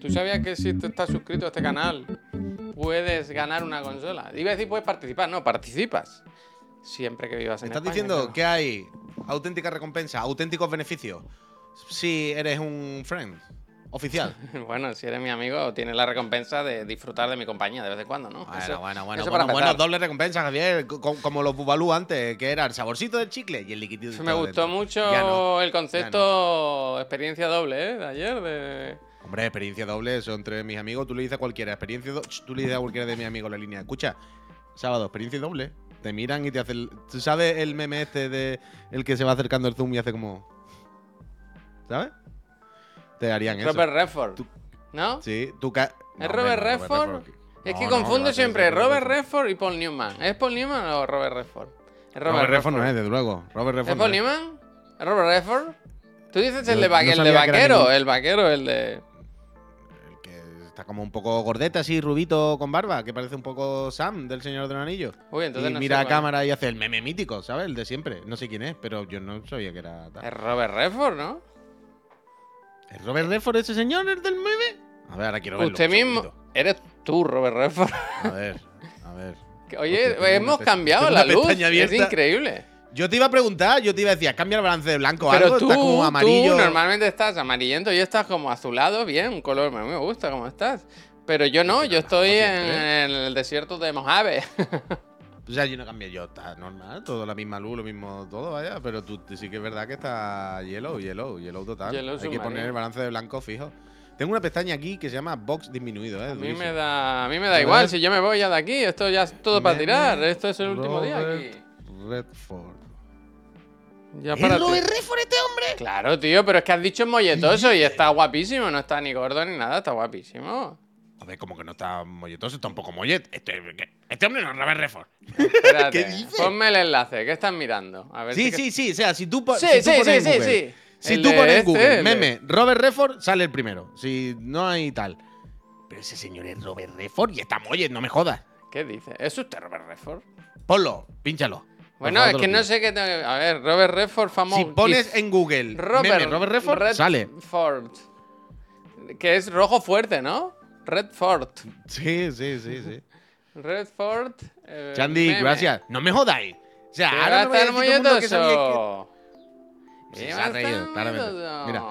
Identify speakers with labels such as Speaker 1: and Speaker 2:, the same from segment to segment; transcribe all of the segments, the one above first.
Speaker 1: ¿Tú sabías que si te estás suscrito a este canal puedes ganar una consola? Iba a decir puedes participar, no, participas. Siempre que vivas en
Speaker 2: ¿Estás
Speaker 1: España,
Speaker 2: diciendo
Speaker 1: claro.
Speaker 2: que hay auténtica recompensa, auténticos beneficios si eres un friend oficial?
Speaker 1: Bueno, si eres mi amigo, tienes la recompensa de disfrutar de mi compañía de vez en cuando, ¿no?
Speaker 2: Bueno,
Speaker 1: Eso-
Speaker 2: bueno, bueno,
Speaker 1: eso
Speaker 2: bueno, bueno, doble recompensa, Javier, co- como los Bubalú antes, que era el saborcito del chicle y el liquidito.
Speaker 1: Me gustó mucho
Speaker 2: no.
Speaker 1: el concepto experiencia doble, ¿eh? De ayer, de...
Speaker 2: Hombre, experiencia doble, son entre mis amigos, tú le dices a cualquiera, experiencia doble, tú le dices a cualquiera de mis amigos la línea, escucha, sábado, experiencia doble, te miran y te hacen, ¿tú sabes el meme este de el que se va acercando el zoom y hace como, ¿sabes? Te harían eso.
Speaker 1: Robert Redford.
Speaker 2: Tú-
Speaker 1: ¿No?
Speaker 2: Sí, tú
Speaker 1: ¿Es Robert Redford? Es que confundo
Speaker 2: Robert
Speaker 1: siempre Robert
Speaker 2: Redford.
Speaker 1: Y Paul Newman. ¿Es Paul Newman o Robert Redford?
Speaker 2: Robert, Redford no es, desde luego. Robert
Speaker 1: ¿Es
Speaker 2: Redford.
Speaker 1: Paul
Speaker 2: no es.
Speaker 1: Newman? ¿Es Robert Redford? Tú dices el de, vaquero, el vaquero, el de...
Speaker 2: El que está como un poco gordete, así, rubito, con barba, que parece un poco Sam del Señor de los Anillos.
Speaker 1: Uy, entonces
Speaker 2: y
Speaker 1: no sé
Speaker 2: mira a cámara y hace el meme mítico, ¿sabes? El de siempre. No sé quién es, pero yo no sabía que era tal.
Speaker 1: Es Robert Redford, ¿no?
Speaker 2: ¿Es Robert Redford ese señor, el del meme? A ver, ahora quiero verlo.
Speaker 1: Usted mismo... Eres tú, Robert Redford.
Speaker 2: A ver, a ver.
Speaker 1: Oye, hemos cambiado la luz. Es increíble.
Speaker 2: Yo te iba a preguntar, yo te iba a decir, cambia el balance de blanco
Speaker 1: Pero
Speaker 2: algo,
Speaker 1: tú,
Speaker 2: estás como amarillo.
Speaker 1: tú normalmente estás amarillento y estás como azulado, bien, un color, me gusta cómo estás. Pero yo no, yo estoy en el desierto de Mojave.
Speaker 2: O sea, yo no cambié yo, está normal, todo la misma luz, lo mismo todo, vaya, pero tú sí que es verdad que está yellow, yellow, yellow total.
Speaker 1: Yellow
Speaker 2: Hay que poner el balance de blanco fijo. Tengo una pestaña aquí que se llama box disminuido, ¿eh?
Speaker 1: A mí me da, a mí me da igual, si yo me voy ya de aquí, esto ya es todo para tirar, esto es el último día aquí.
Speaker 2: Redford.
Speaker 1: Ya
Speaker 2: ¿Es
Speaker 1: para
Speaker 2: Robert Redford este hombre?
Speaker 1: Claro, tío, pero es que has dicho molletoso y está guapísimo, no está ni gordo ni nada, está guapísimo.
Speaker 2: A ver, como que no está molletoso, está un poco mollet. Este, este hombre no es Robert Redford.
Speaker 1: Espérate,
Speaker 2: ¿Qué dices?
Speaker 1: ponme el enlace, ¿qué estás mirando? A ver
Speaker 2: Sí,
Speaker 1: si
Speaker 2: sí, sí, o sea, si tú,
Speaker 1: Sí,
Speaker 2: si tú
Speaker 1: sí,
Speaker 2: pones
Speaker 1: sí,
Speaker 2: en
Speaker 1: sí,
Speaker 2: Google,
Speaker 1: sí.
Speaker 2: Si
Speaker 1: El
Speaker 2: tú pones en
Speaker 1: este,
Speaker 2: Google,
Speaker 1: el
Speaker 2: meme, Robert Redford, sale el primero. Si no hay tal. Pero ese señor es Robert Redford y está mollet, no me jodas.
Speaker 1: ¿Qué dice? ¿Es usted Robert Redford?
Speaker 2: Ponlo, pínchalo.
Speaker 1: Bueno, es que no sé qué tengo que... A ver, Robert Redford famoso.
Speaker 2: Si pones en Google
Speaker 1: Robert,
Speaker 2: meme Robert Redford, sale.
Speaker 1: Que es rojo fuerte, ¿no? Redford.
Speaker 2: Sí, sí, sí, sí.
Speaker 1: Redford. eh,
Speaker 2: Chandy,
Speaker 1: meme.
Speaker 2: gracias. No me jodáis. O sea, ahora no me
Speaker 1: estar
Speaker 2: el mundo que se
Speaker 1: va
Speaker 2: ha reído, claramente. Mira.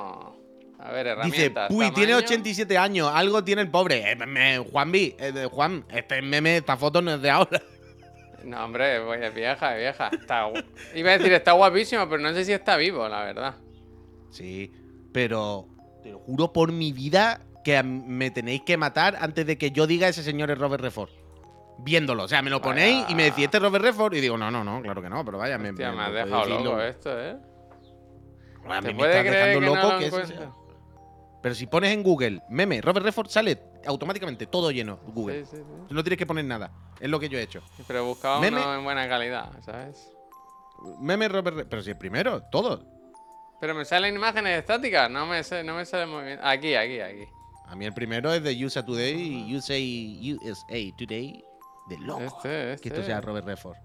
Speaker 1: A ver,
Speaker 2: Dice, uy, tiene
Speaker 1: tamaño.
Speaker 2: 87 años, algo tiene el pobre. Eh, me- eh, Juan, este meme, esta foto no es de ahora.
Speaker 1: No, hombre, pues, es vieja, es vieja. Está Iba a decir, está guapísimo, pero no sé si está vivo, la verdad.
Speaker 2: Sí, pero te lo juro por mi vida que me tenéis que matar antes de que yo diga ese señor es Robert Redford. Viéndolo, o sea, me lo ponéis y me decís este es Robert Redford y digo, no, no, no, claro que no, pero vaya, me,
Speaker 1: Hostia,
Speaker 2: me-
Speaker 1: me has
Speaker 2: me
Speaker 1: dejado loco
Speaker 2: lo-
Speaker 1: esto, ¿eh?
Speaker 2: A mí
Speaker 1: ¿Te
Speaker 2: me estás dejando
Speaker 1: que
Speaker 2: loco
Speaker 1: lo
Speaker 2: que sea. Pero si pones en Google meme Robert Redford, sale automáticamente todo lleno Google.
Speaker 1: Sí, sí, sí.
Speaker 2: Tú no tienes que poner nada. Es lo que yo he hecho.
Speaker 1: Pero buscaba
Speaker 2: Meme.
Speaker 1: uno en buena calidad, ¿sabes?
Speaker 2: Meme Robert Redford. Pero si el primero, todo.
Speaker 1: Pero me salen imágenes estáticas, no me, no me sale movimiento. Aquí, aquí, aquí.
Speaker 2: A mí el primero es de USA Today, USA, USA Today. De loco.
Speaker 1: Este,
Speaker 2: Que esto
Speaker 1: este.
Speaker 2: sea Robert Redford.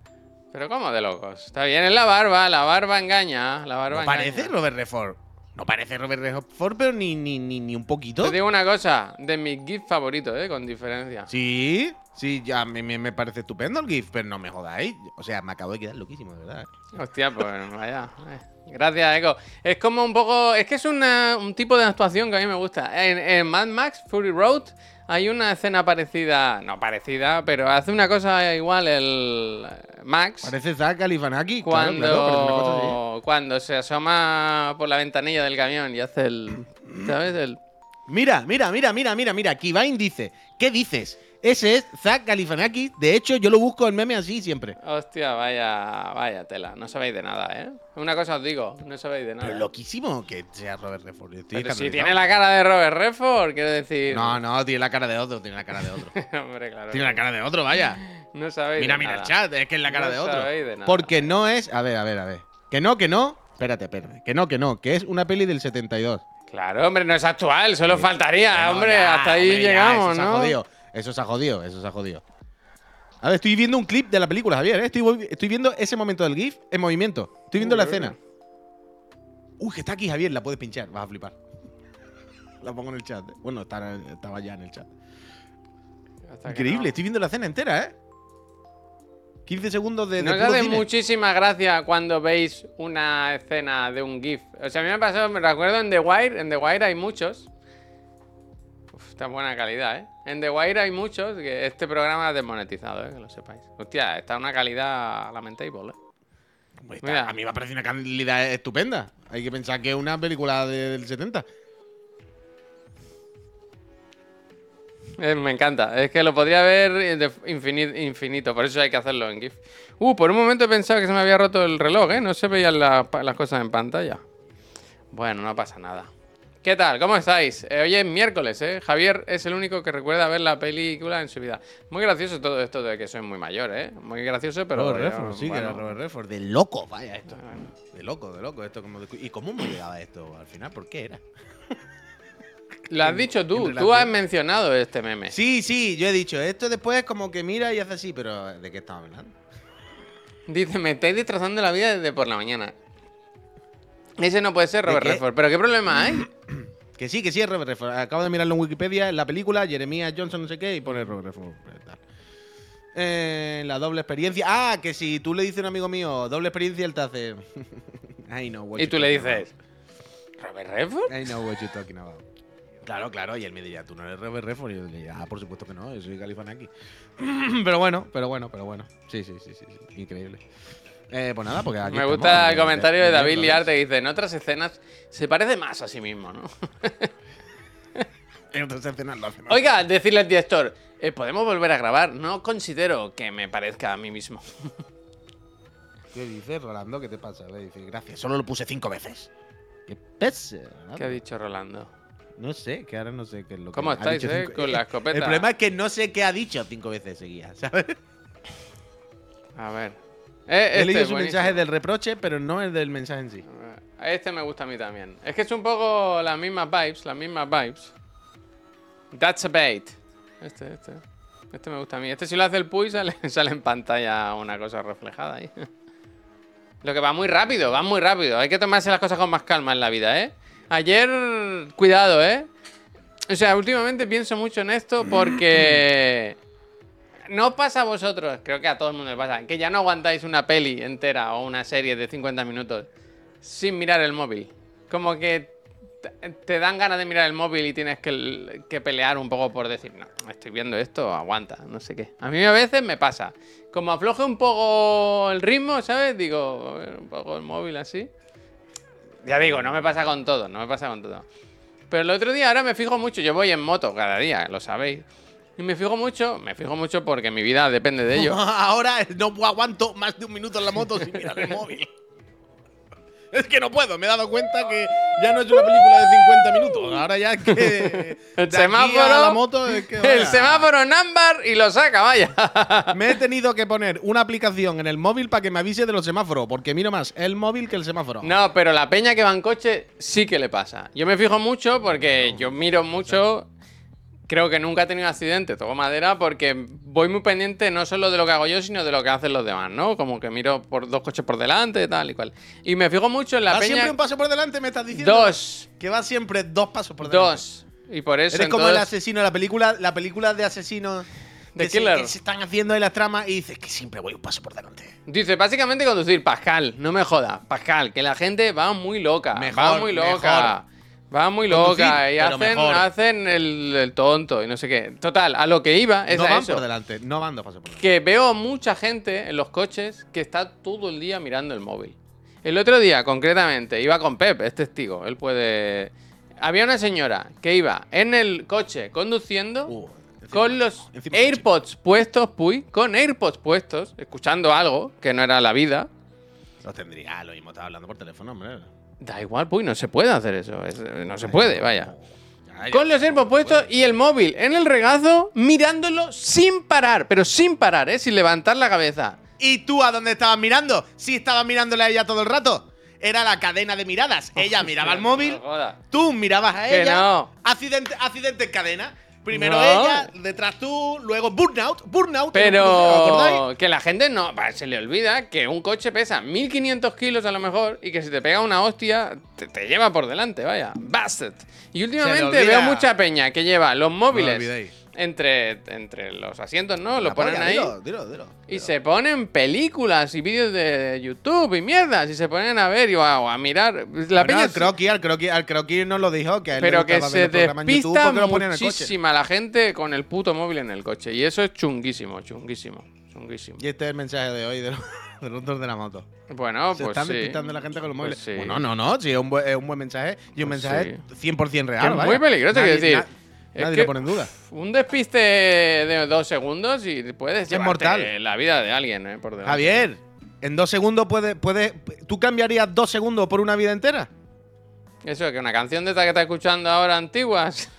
Speaker 1: Pero ¿cómo de locos? Está bien, es la barba, la barba engaña, la barba
Speaker 2: No
Speaker 1: engaña.
Speaker 2: parece Robert Redford. No parece Robert Redford, pero ni, ni, ni, ni un poquito.
Speaker 1: Te digo una cosa, de mis GIFs favoritos, ¿eh? Con diferencia.
Speaker 2: Sí, sí, ya me, me, me parece estupendo el GIF, pero no me jodáis. O sea, me acabo de quedar loquísimo, de verdad.
Speaker 1: Hostia, pues vaya. eh. Gracias, Eco. Es como un poco. Es que es una- un tipo de actuación que a mí me gusta. En, en Mad Max Fury Road hay una escena parecida. No parecida, pero hace una cosa igual el eh, Max.
Speaker 2: Parece Zach Galifianakis.
Speaker 1: cuando,
Speaker 2: Claro, claro, parece una cosa así.
Speaker 1: cuando se asoma por la ventanilla del camión y hace el. ¿Sabes? El.
Speaker 2: Mira, mira, mira, mira, mira, mira. Kivine dice, ¿qué dices? Ese es Zach Galifianakis. De hecho, yo lo busco en meme así siempre.
Speaker 1: Hostia, vaya, vaya tela. No sabéis de nada, ¿eh? Una cosa os digo, no sabéis de nada.
Speaker 2: Pero loquísimo que sea Robert Redford. Estoy
Speaker 1: Pero si tiene la cara de Robert Redford, quiero decir.
Speaker 2: No, no, tiene la cara de otro, tiene la cara de otro.
Speaker 1: Hombre, claro.
Speaker 2: tiene la cara de otro, vaya.
Speaker 1: No sabéis
Speaker 2: Mira,
Speaker 1: de
Speaker 2: mira el
Speaker 1: nada.
Speaker 2: chat, es que es la cara
Speaker 1: No
Speaker 2: de otro.
Speaker 1: sabéis de nada.
Speaker 2: Porque no es. A ver, a ver, a ver. Que no, que no. Espérate, espérate. Que no, que no. Que es una peli del 72.
Speaker 1: Claro, hombre, no es actual, solo faltaría,
Speaker 2: no,
Speaker 1: hombre,
Speaker 2: ya,
Speaker 1: hasta ahí
Speaker 2: hombre, ya,
Speaker 1: llegamos,
Speaker 2: eso Se ha
Speaker 1: ¿no?
Speaker 2: jodido. Eso se ha jodido, eso se ha jodido. A ver, estoy viendo un clip de la película, Javier. ¿eh? Estoy, viendo ese momento del GIF en movimiento. Estoy viendo la escena. Uy, que está aquí Javier, la puedes pinchar, vas a flipar. La pongo en el chat. Bueno, está- estaba ya en el chat.
Speaker 1: Hasta
Speaker 2: Increíble,
Speaker 1: no.
Speaker 2: estoy viendo la escena entera, ¿eh? 15 segundos de, puro
Speaker 1: hace muchísima gracia cuando veis una escena de un GIF. O sea, a mí me pasó, me recuerdo en The Wire, en The Wire hay muchos. Uf, está en buena calidad, ¿eh? En The Wire hay muchos que este programa es desmonetizado, ¿eh? Que lo sepáis. Hostia, está una calidad lamentable, ¿eh?
Speaker 2: Pues está-
Speaker 1: Mira.
Speaker 2: A mí me parece una calidad estupenda. Hay que pensar que es una película de- del 70.
Speaker 1: Eh, me encanta. Es que lo podría ver de infinito, por eso hay que hacerlo en GIF. Uh, por un momento he pensado que se me había roto el reloj, ¿eh? No se veían la- las cosas en pantalla. Bueno, no pasa nada. ¿Qué tal? ¿Cómo estáis? Eh, hoy es miércoles, ¿eh? Javier es el único que recuerda ver la película en su vida. Muy gracioso todo esto de que soy muy mayor, ¿eh? Muy gracioso, pero...
Speaker 2: Robert Redford, sí, que era Robert Redford. De loco, vaya esto.
Speaker 1: bueno.
Speaker 2: De loco, de loco. Esto como de- ¿Y cómo hemos llegado a esto al final? ¿Por qué era?
Speaker 1: Lo has dicho tú, tú has mencionado este meme.
Speaker 2: Sí, sí, yo he dicho. Esto después como que mira y hace así, pero ¿de qué estamos hablando?
Speaker 1: Dice, me estáis destrozando la vida desde por la mañana. Ese no puede ser
Speaker 2: ¿De
Speaker 1: Robert? Redford, pero ¿qué problema hay?
Speaker 2: Que sí, que sí es Robert Redford. Acabo de mirarlo en Wikipedia, en la película, Jeremiah Johnson, no sé qué, y pone Robert Redford. Eh, la doble experiencia. Ah, que si tú le dices a un amigo mío, doble experiencia, él te hace. I know what
Speaker 1: Y tú le dices, ¿Robert Redford?
Speaker 2: I know what you're talking about. Claro, claro, y él me diría, tú no eres Robert Redford. Y yo le diría, ah, por supuesto que no, yo soy Califanaki. pero bueno, pero bueno, pero bueno. Sí, sí, sí, sí, sí. increíble. Eh, pues nada, porque aquí
Speaker 1: Me
Speaker 2: estamos,
Speaker 1: gusta el
Speaker 2: de-
Speaker 1: comentario de David. Liarte que dice, en otras escenas se parece más a sí mismo, ¿no?
Speaker 2: En otras escenas lo hace más.
Speaker 1: Oiga, decirle al director, "Eh, ¿podemos volver a grabar? No considero que me parezca a mí mismo.
Speaker 2: ¿Qué dices, Rolando? ¿Qué te pasa? Le dice, gracias, solo lo puse cinco veces. ¿Qué? Rolando?
Speaker 1: ¿Qué ha dicho Rolando?
Speaker 2: No sé, que ahora no sé qué es lo que
Speaker 1: ¿Cómo
Speaker 2: ha
Speaker 1: estáis,
Speaker 2: dicho
Speaker 1: eh?
Speaker 2: cinco-
Speaker 1: Con la escopeta.
Speaker 2: El problema es que no sé qué ha dicho cinco veces seguidas, ¿sabes?
Speaker 1: A ver. Eh,
Speaker 2: He
Speaker 1: este
Speaker 2: leído
Speaker 1: es
Speaker 2: su mensaje del reproche, pero no el del mensaje en sí.
Speaker 1: A Este me gusta a mí también. Es que es un poco las mismas vibes, las mismas vibes. That's a bait. Este, este. Este me gusta a mí. Este si lo hace el Puy sale, sale en pantalla una cosa reflejada ahí. Lo que va muy rápido, va muy rápido. Hay que tomarse las cosas con más calma en la vida, ¿eh? Ayer, cuidado, ¿eh? O sea, últimamente pienso mucho en esto porque... No pasa a vosotros, creo que a todo el mundo le pasa, que ya no aguantáis una peli entera o una serie de 50 minutos sin mirar el móvil. Como que te- dan ganas de mirar el móvil y tienes que, que pelear un poco por decir, no, estoy viendo esto, aguanta, no sé qué. A mí a veces me pasa. Como afloje un poco el ritmo, ¿sabes? Digo, un poco el móvil así. Ya digo, no me pasa con todo, no me pasa con todo. Pero el otro día ahora me fijo mucho, yo voy en moto cada día, lo sabéis. Y me fijo mucho, me fijo mucho porque mi vida depende de ello.
Speaker 2: Ahora no aguanto más de un minuto en la moto sin mirar el móvil. Es que no puedo, me he dado cuenta que ya no es una película de 50 minutos. Ahora ya es que.
Speaker 1: El semáforo,
Speaker 2: a la moto es que,
Speaker 1: El semáforo en ámbar y lo saca, vaya.
Speaker 2: Me he tenido que poner una aplicación en el móvil para que me avise de los semáforos, porque miro más el móvil que el semáforo.
Speaker 1: No, pero la peña que va en coche sí que le pasa. Yo me fijo mucho porque yo miro mucho. Creo que nunca he tenido accidente, toco madera, porque voy muy pendiente no solo de lo que hago yo, sino de lo que hacen los demás, ¿no? Como que miro por dos coches por delante, tal y cual. Y me fijo mucho en la
Speaker 2: ¿Va
Speaker 1: peña.
Speaker 2: siempre un paso por delante, me estás diciendo?
Speaker 1: Dos.
Speaker 2: Que va siempre dos pasos por delante.
Speaker 1: Dos. Y por eso.
Speaker 2: Eres como el
Speaker 1: entonces-
Speaker 2: asesino de la película, la película de asesinos
Speaker 1: The
Speaker 2: que se,
Speaker 1: Killer.
Speaker 2: que se están haciendo en las tramas y dices que siempre voy un paso por delante.
Speaker 1: Dice, básicamente conducir, Pascal, no me jodas, Pascal, que la gente va muy loca, va
Speaker 2: Mejor,
Speaker 1: muy loca, va muy loca y hacen, el, el tonto y no sé qué. Total, a lo que iba es
Speaker 2: no
Speaker 1: a
Speaker 2: van
Speaker 1: eso.
Speaker 2: por delante, no van dos pasos por delante.
Speaker 1: Que veo mucha gente en los coches que está todo el día mirando el móvil. El otro día, concretamente, iba con Pep, es testigo, él puede... Había una señora que iba en el coche conduciendo
Speaker 2: Uh, encima
Speaker 1: con los. AirPods puestos, puy, con AirPods puestos, escuchando algo que no era la vida.
Speaker 2: Los tendría, lo mismo estaba hablando por teléfono, hombre.
Speaker 1: Da igual, puy, no se puede hacer eso. es- no se puede, vaya.
Speaker 2: Ya, ya,
Speaker 1: Con los AirPods puestos y el móvil en el regazo, mirándolo sin parar, pero sin parar, ¿eh? Sin levantar la cabeza.
Speaker 2: ¿Y tú a dónde estabas mirando? Sí, estabas mirándole a ella todo el rato. Era la cadena de miradas. Ella miraba al móvil, tú mirabas a
Speaker 1: Que
Speaker 2: ella.
Speaker 1: no.
Speaker 2: Accidente, accidente en cadena. Primero
Speaker 1: No.
Speaker 2: ella, detrás tú, luego Burnout. Burnout.
Speaker 1: Pero que la gente no. Se le olvida que un coche pesa 1500 kilos a lo mejor y que si te pega una hostia, te, te lleva por delante, vaya. Bastard. Y últimamente veo mucha peña que lleva los móviles
Speaker 2: olvidéis.
Speaker 1: Entre, entre los asientos, ¿no? Lo
Speaker 2: La
Speaker 1: ponen
Speaker 2: polla,
Speaker 1: ahí.
Speaker 2: Dilo, dilo, dilo.
Speaker 1: Y se ponen películas y vídeos de YouTube y mierdas y se ponen a ver y o a mirar. La
Speaker 2: Bueno,
Speaker 1: peña
Speaker 2: al croquis, al croquis, al croquis nos lo dijo que a él le
Speaker 1: pero que se despista muchísima la gente con el puto móvil en el coche. Y eso es chunguísimo, chunguísimo, chunguísimo.
Speaker 2: Y este es el mensaje de hoy de los, de los dos de la moto.
Speaker 1: Bueno,
Speaker 2: se
Speaker 1: pues
Speaker 2: están
Speaker 1: sí.
Speaker 2: despistando la gente con los
Speaker 1: Pues
Speaker 2: móviles.
Speaker 1: sí.
Speaker 2: Bueno, no, no, sí, es un, buen, es un buen mensaje y un
Speaker 1: Pues
Speaker 2: mensaje 100% real.
Speaker 1: Que es muy peligroso,
Speaker 2: Nadie-
Speaker 1: quiero decir. Es
Speaker 2: nadie
Speaker 1: que
Speaker 2: lo pone en duda.
Speaker 1: Un despiste de dos segundos y puedes
Speaker 2: Es mortal.
Speaker 1: la vida de alguien, ¿eh? Por delante.
Speaker 2: Javier, en dos segundos puedes. Puede, ¿Tú cambiarías dos segundos por una vida entera?
Speaker 1: Eso, que una canción de esta que estás escuchando ahora antiguas.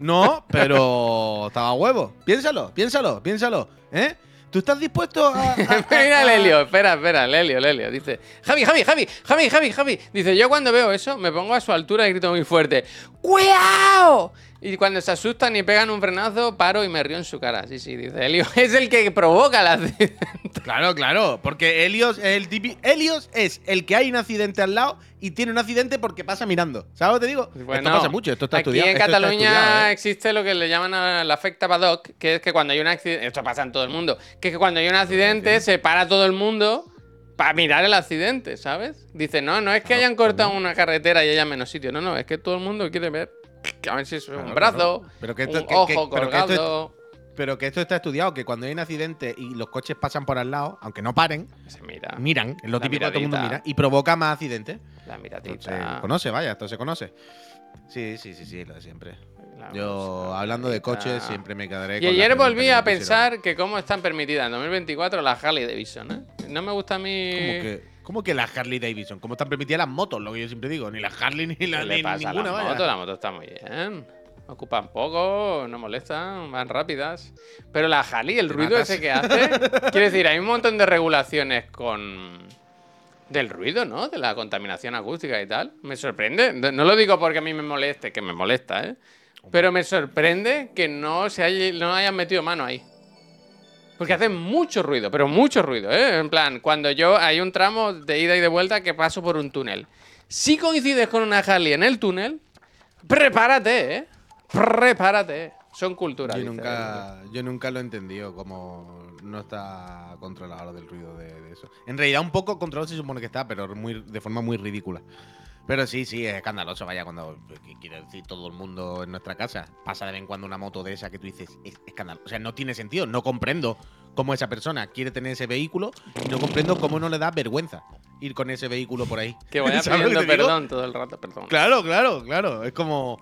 Speaker 2: No, pero estaba huevo. Piénsalo, piénsalo, piénsalo. ¿Eh? ¿Tú estás dispuesto a.? a- a-
Speaker 1: Mira Helio, espera, espera, el Helio, el Helio. Dice, Javi, Javi, Javi, Javi, Javi, Javi. Dice, yo cuando veo eso me pongo a su altura y grito muy fuerte, ¡Cuidado! Y cuando se asustan y pegan un frenazo, paro y me río en su cara. Sí, sí, dice Helio. Es el que provoca la accidente.
Speaker 2: Claro, claro, porque Helios es el típico. Helios es el que hay un accidente al lado y tiene un accidente porque pasa mirando. ¿Sabes lo que te digo? esto pasa mucho, esto está
Speaker 1: aquí
Speaker 2: estudiado.
Speaker 1: en
Speaker 2: esto está
Speaker 1: Cataluña
Speaker 2: ¿eh?
Speaker 1: existe lo que le llaman la afecta Badoc, que es que cuando hay un accidente, esto pasa en todo el mundo, que es que cuando hay un accidente se para todo el mundo para mirar el accidente, ¿sabes? Dice, no, no es que hayan cortado una carretera y haya menos sitio, no, no, es que todo el mundo quiere ver a ver si es un
Speaker 2: Claro,
Speaker 1: brazo,
Speaker 2: claro. Pero que esto-
Speaker 1: un
Speaker 2: que- que-
Speaker 1: ojo
Speaker 2: pero que esto es-
Speaker 1: colgado.
Speaker 2: Pero que esto está estudiado, que cuando hay un accidente y los coches pasan por al lado, aunque no paren,
Speaker 1: Se mira,
Speaker 2: miran, es lo
Speaker 1: La
Speaker 2: típico que todo el mundo mira, y provoca más accidentes.
Speaker 1: la miradita.
Speaker 2: se conoce, vaya, esto se conoce. Sí, sí, sí, sí, lo de siempre.
Speaker 1: la
Speaker 2: Yo, hablando de coches, siempre me quedaré
Speaker 1: Y
Speaker 2: con
Speaker 1: ayer volví a pensar que cómo están permitidas en 2024 las Harley Davidson, ¿eh? No me gusta a mí...
Speaker 2: ¿Cómo que, cómo que las Harley Davidson? ¿Cómo están permitidas las motos? Lo que yo siempre digo. Ni las Harley ni, la,
Speaker 1: ¿Qué le
Speaker 2: ni ninguna,
Speaker 1: la
Speaker 2: vaya.
Speaker 1: moto? La moto está muy bien. Ocupan poco, no molestan, van rápidas. Pero la Harley, el ruido
Speaker 2: matas.
Speaker 1: ese que hace. quiero decir, hay un montón de regulaciones con. Del ruido, ¿no? De la contaminación acústica y tal. Me sorprende. No lo digo porque a mí me moleste, que me molesta, ¿eh? Pero me sorprende que no, se haya- no hayan metido mano ahí. Porque hacen mucho ruido, pero mucho ruido, ¿eh? En plan, cuando yo hay un tramo de ida y de vuelta que paso por un túnel. Si coincides con una Harley en el túnel, prepárate, ¿eh? Prepárate. Son culturas.
Speaker 2: Yo nunca, yo nunca lo he entendido como no está controlado lo del ruido de, de eso. En realidad un poco controlado se supone que está, pero muy, de forma muy ridícula. Pero sí, sí, es escandaloso, vaya, cuando, quiero decir, todo el mundo en nuestra casa pasa de vez en cuando una moto de esa que tú dices, es escandaloso. O sea, no tiene sentido, no comprendo cómo esa persona quiere tener ese vehículo y no comprendo cómo no le da vergüenza ir con ese vehículo por ahí.
Speaker 1: Que vaya
Speaker 2: ¿Sabes lo
Speaker 1: pidiendo
Speaker 2: digo?
Speaker 1: perdón todo el rato, perdón.
Speaker 2: Claro, claro, claro. Es como.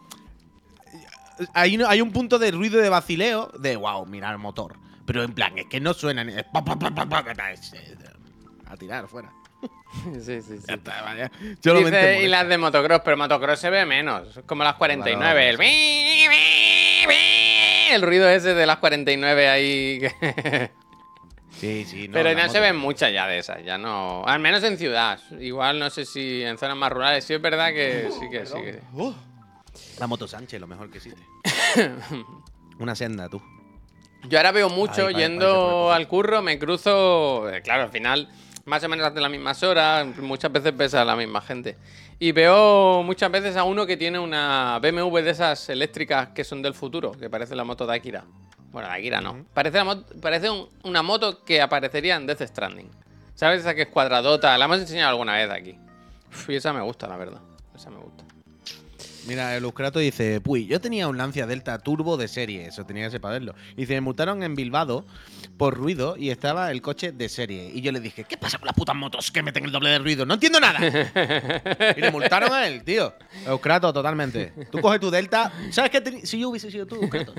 Speaker 2: Hay, un- hay un punto de ruido de vacileo de wow, mira el motor. Pero en plan, es que no suena ni. es eh, A tirar fuera.
Speaker 1: Sí, sí, sí.
Speaker 2: Ya está, vaya. Solamente
Speaker 1: Dice, y las de motocross, pero motocross se ve menos. Como las 49. El, el ruido ese de las 49 ahí.
Speaker 2: Sí, sí, no.
Speaker 1: pero no se ven muchas ya de esas. Ya no. Al menos en ciudad. Igual no sé si en zonas más rurales. Sí es verdad que sí que sí. que-
Speaker 2: Uh, la moto Sánchez, lo mejor que existe. Una senda, tú.
Speaker 1: Yo ahora veo mucho yendo al curro, me cruzo, eh, claro, al final más o menos hacen las mismas horas, muchas veces ves a la misma gente. Y veo muchas veces a uno que tiene una BMW de esas eléctricas que son del futuro, que parece la moto de Akira. Bueno, de Akira no. Parece, la parece un- una moto que aparecería en Death Stranding. ¿Sabes? Esa que es cuadradota. La hemos enseñado alguna vez aquí. Uf, y esa me gusta, la verdad. Esa me gusta.
Speaker 2: Mira, el Uscrato dice, puy, yo tenía un Lancia Delta Turbo de serie, eso tenía que saberlo. Y dice, me multaron en Bilbao por ruido y estaba el coche de serie. Y yo le dije, ¿qué pasa con las putas motos que meten el doble de ruido? No entiendo nada. y le multaron a él, tío. Euskrato, totalmente. Tú coges tu Delta. ¿Sabes qué? Si yo hubiese sido tú, Euskrato,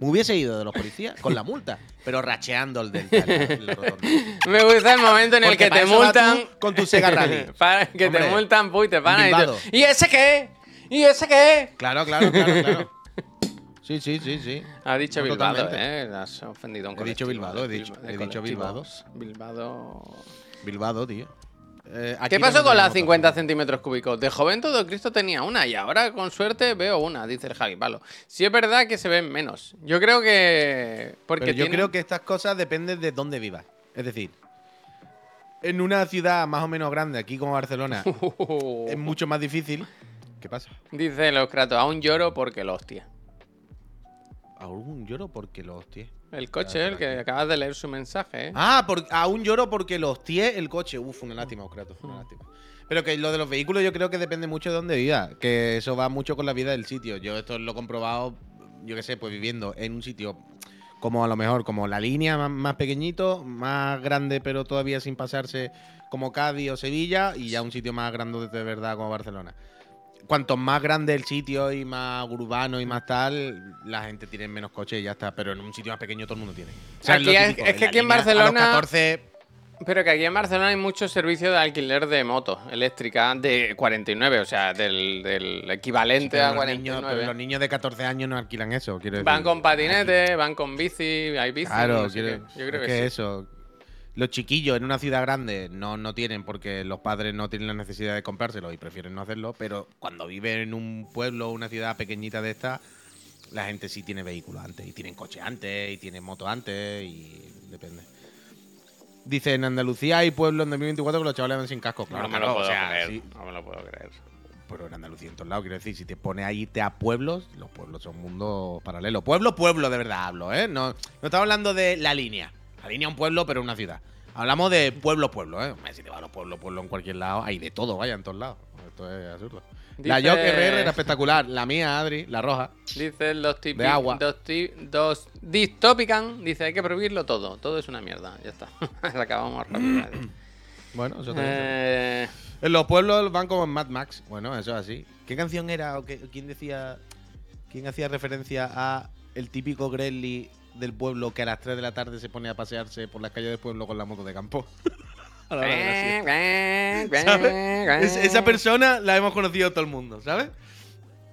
Speaker 2: me hubiese ido de los policías con la multa, pero racheando el Delta.
Speaker 1: Me gusta el momento en el
Speaker 2: Porque
Speaker 1: que te multan.
Speaker 2: tú con tu Sega Rally.
Speaker 1: para que
Speaker 2: Hombre,
Speaker 1: te multan, puy, te paran y
Speaker 2: Bilbao.
Speaker 1: tú, ¿Y ese qué? ¿Y ese qué?
Speaker 2: Claro, claro, claro, claro. Sí, sí, sí, sí.
Speaker 1: Ha dicho
Speaker 2: No,
Speaker 1: Bilbao,
Speaker 2: totalmente.
Speaker 1: ¿eh? Has ofendido a un
Speaker 2: He dicho Bilbao, he dicho- he dicho
Speaker 1: colectivos. Bilbao.
Speaker 2: Bilbao, tío. Eh,
Speaker 1: ¿Qué pasó con las
Speaker 2: tenemos
Speaker 1: 50
Speaker 2: costumbre.
Speaker 1: centímetros cúbicos? De joven todo Cristo tenía una y ahora con suerte veo una, dice el Javi Palo. Sí es verdad que se ven menos. Yo creo que... Porque
Speaker 2: Pero yo
Speaker 1: tienen-
Speaker 2: creo que estas cosas dependen de dónde vivas. Es decir, en una ciudad más o menos grande, aquí como Barcelona, es mucho más difícil. ¿Qué pasa?
Speaker 1: Dice los Kratos, aún lloro porque lo hostia.
Speaker 2: Aún lloro porque lo hostié.
Speaker 1: El coche, el que acabas de leer su mensaje, ¿eh?
Speaker 2: Ah, por- aún lloro porque lo hostié el coche. Uf, una lástima, Kratos, una lástima. Pero que lo de los vehículos yo creo que depende mucho de dónde vivas. Que eso va mucho con la vida del sitio. Yo esto lo he comprobado, yo qué sé, pues viviendo en un sitio como a lo mejor como la línea más, más pequeñito, más grande pero todavía sin pasarse como Cádiz o Sevilla y ya un sitio más grande de verdad como Barcelona. Cuanto más grande el sitio y más urbano y más tal, la gente tiene menos coches y ya está. Pero en un sitio más pequeño todo el mundo tiene. O sea,
Speaker 1: Aquí
Speaker 2: lo
Speaker 1: es-
Speaker 2: típico,
Speaker 1: es que aquí en
Speaker 2: línea
Speaker 1: Barcelona-
Speaker 2: 14,
Speaker 1: Pero que aquí en Barcelona hay muchos servicios de alquiler de motos eléctricas de 49, o sea, del, del equivalente
Speaker 2: Pero
Speaker 1: a
Speaker 2: los niños,
Speaker 1: 49.
Speaker 2: pero los niños de 14 años no alquilan eso, quiero decir.
Speaker 1: Van con patinete, van con bici, hay bici.
Speaker 2: Claro,
Speaker 1: no sé
Speaker 2: quiero-
Speaker 1: yo creo
Speaker 2: es
Speaker 1: que, sí.
Speaker 2: eso. Los chiquillos en una ciudad grande no, no tienen porque los padres no tienen la necesidad de comprárselo y prefieren no hacerlo, pero cuando viven en un pueblo o una ciudad pequeñita de esta, la gente sí tiene vehículos antes, y tienen coche antes, y tienen moto antes, y depende. Dice, en Andalucía hay pueblos en 2024 que los chavales van sin casco. Claro,
Speaker 1: no me lo puedo
Speaker 2: o sea,
Speaker 1: creer.
Speaker 2: sí,
Speaker 1: No me lo puedo creer.
Speaker 2: pero en Andalucía en todos lados, quiero decir, si te pones a irte a pueblos, los pueblos son mundos paralelos. Pueblo, pueblo, de verdad hablo, ¿eh? No, no estamos hablando de la línea. La línea es un pueblo, pero una ciudad. Hablamos de pueblo, pueblo, ¿eh? Si te vas a los pueblos, pueblo en cualquier lado, hay de todo, vaya, en todos lados. Esto es absurdo. La
Speaker 1: Dice-
Speaker 2: Yoke RR era espectacular. La mía, Adri, la roja.
Speaker 1: Dice los tipi-
Speaker 2: De agua.
Speaker 1: Dos, ti- dos Dystopican. Dice, hay que prohibirlo todo. Todo es una mierda. Ya está. Acabamos rápido.
Speaker 2: Bueno, eso también.
Speaker 1: eh,
Speaker 2: En los pueblos van como en Mad Max. Bueno, eso es así. ¿Qué canción era o qué- quién decía quién hacía referencia a el típico Grelly del pueblo que a las 3 de la tarde se pone a pasearse por las calles del pueblo con la moto de campo? A la hora de la siesta. ¿Sabes? Es- esa persona la hemos conocido todo el mundo, ¿sabes?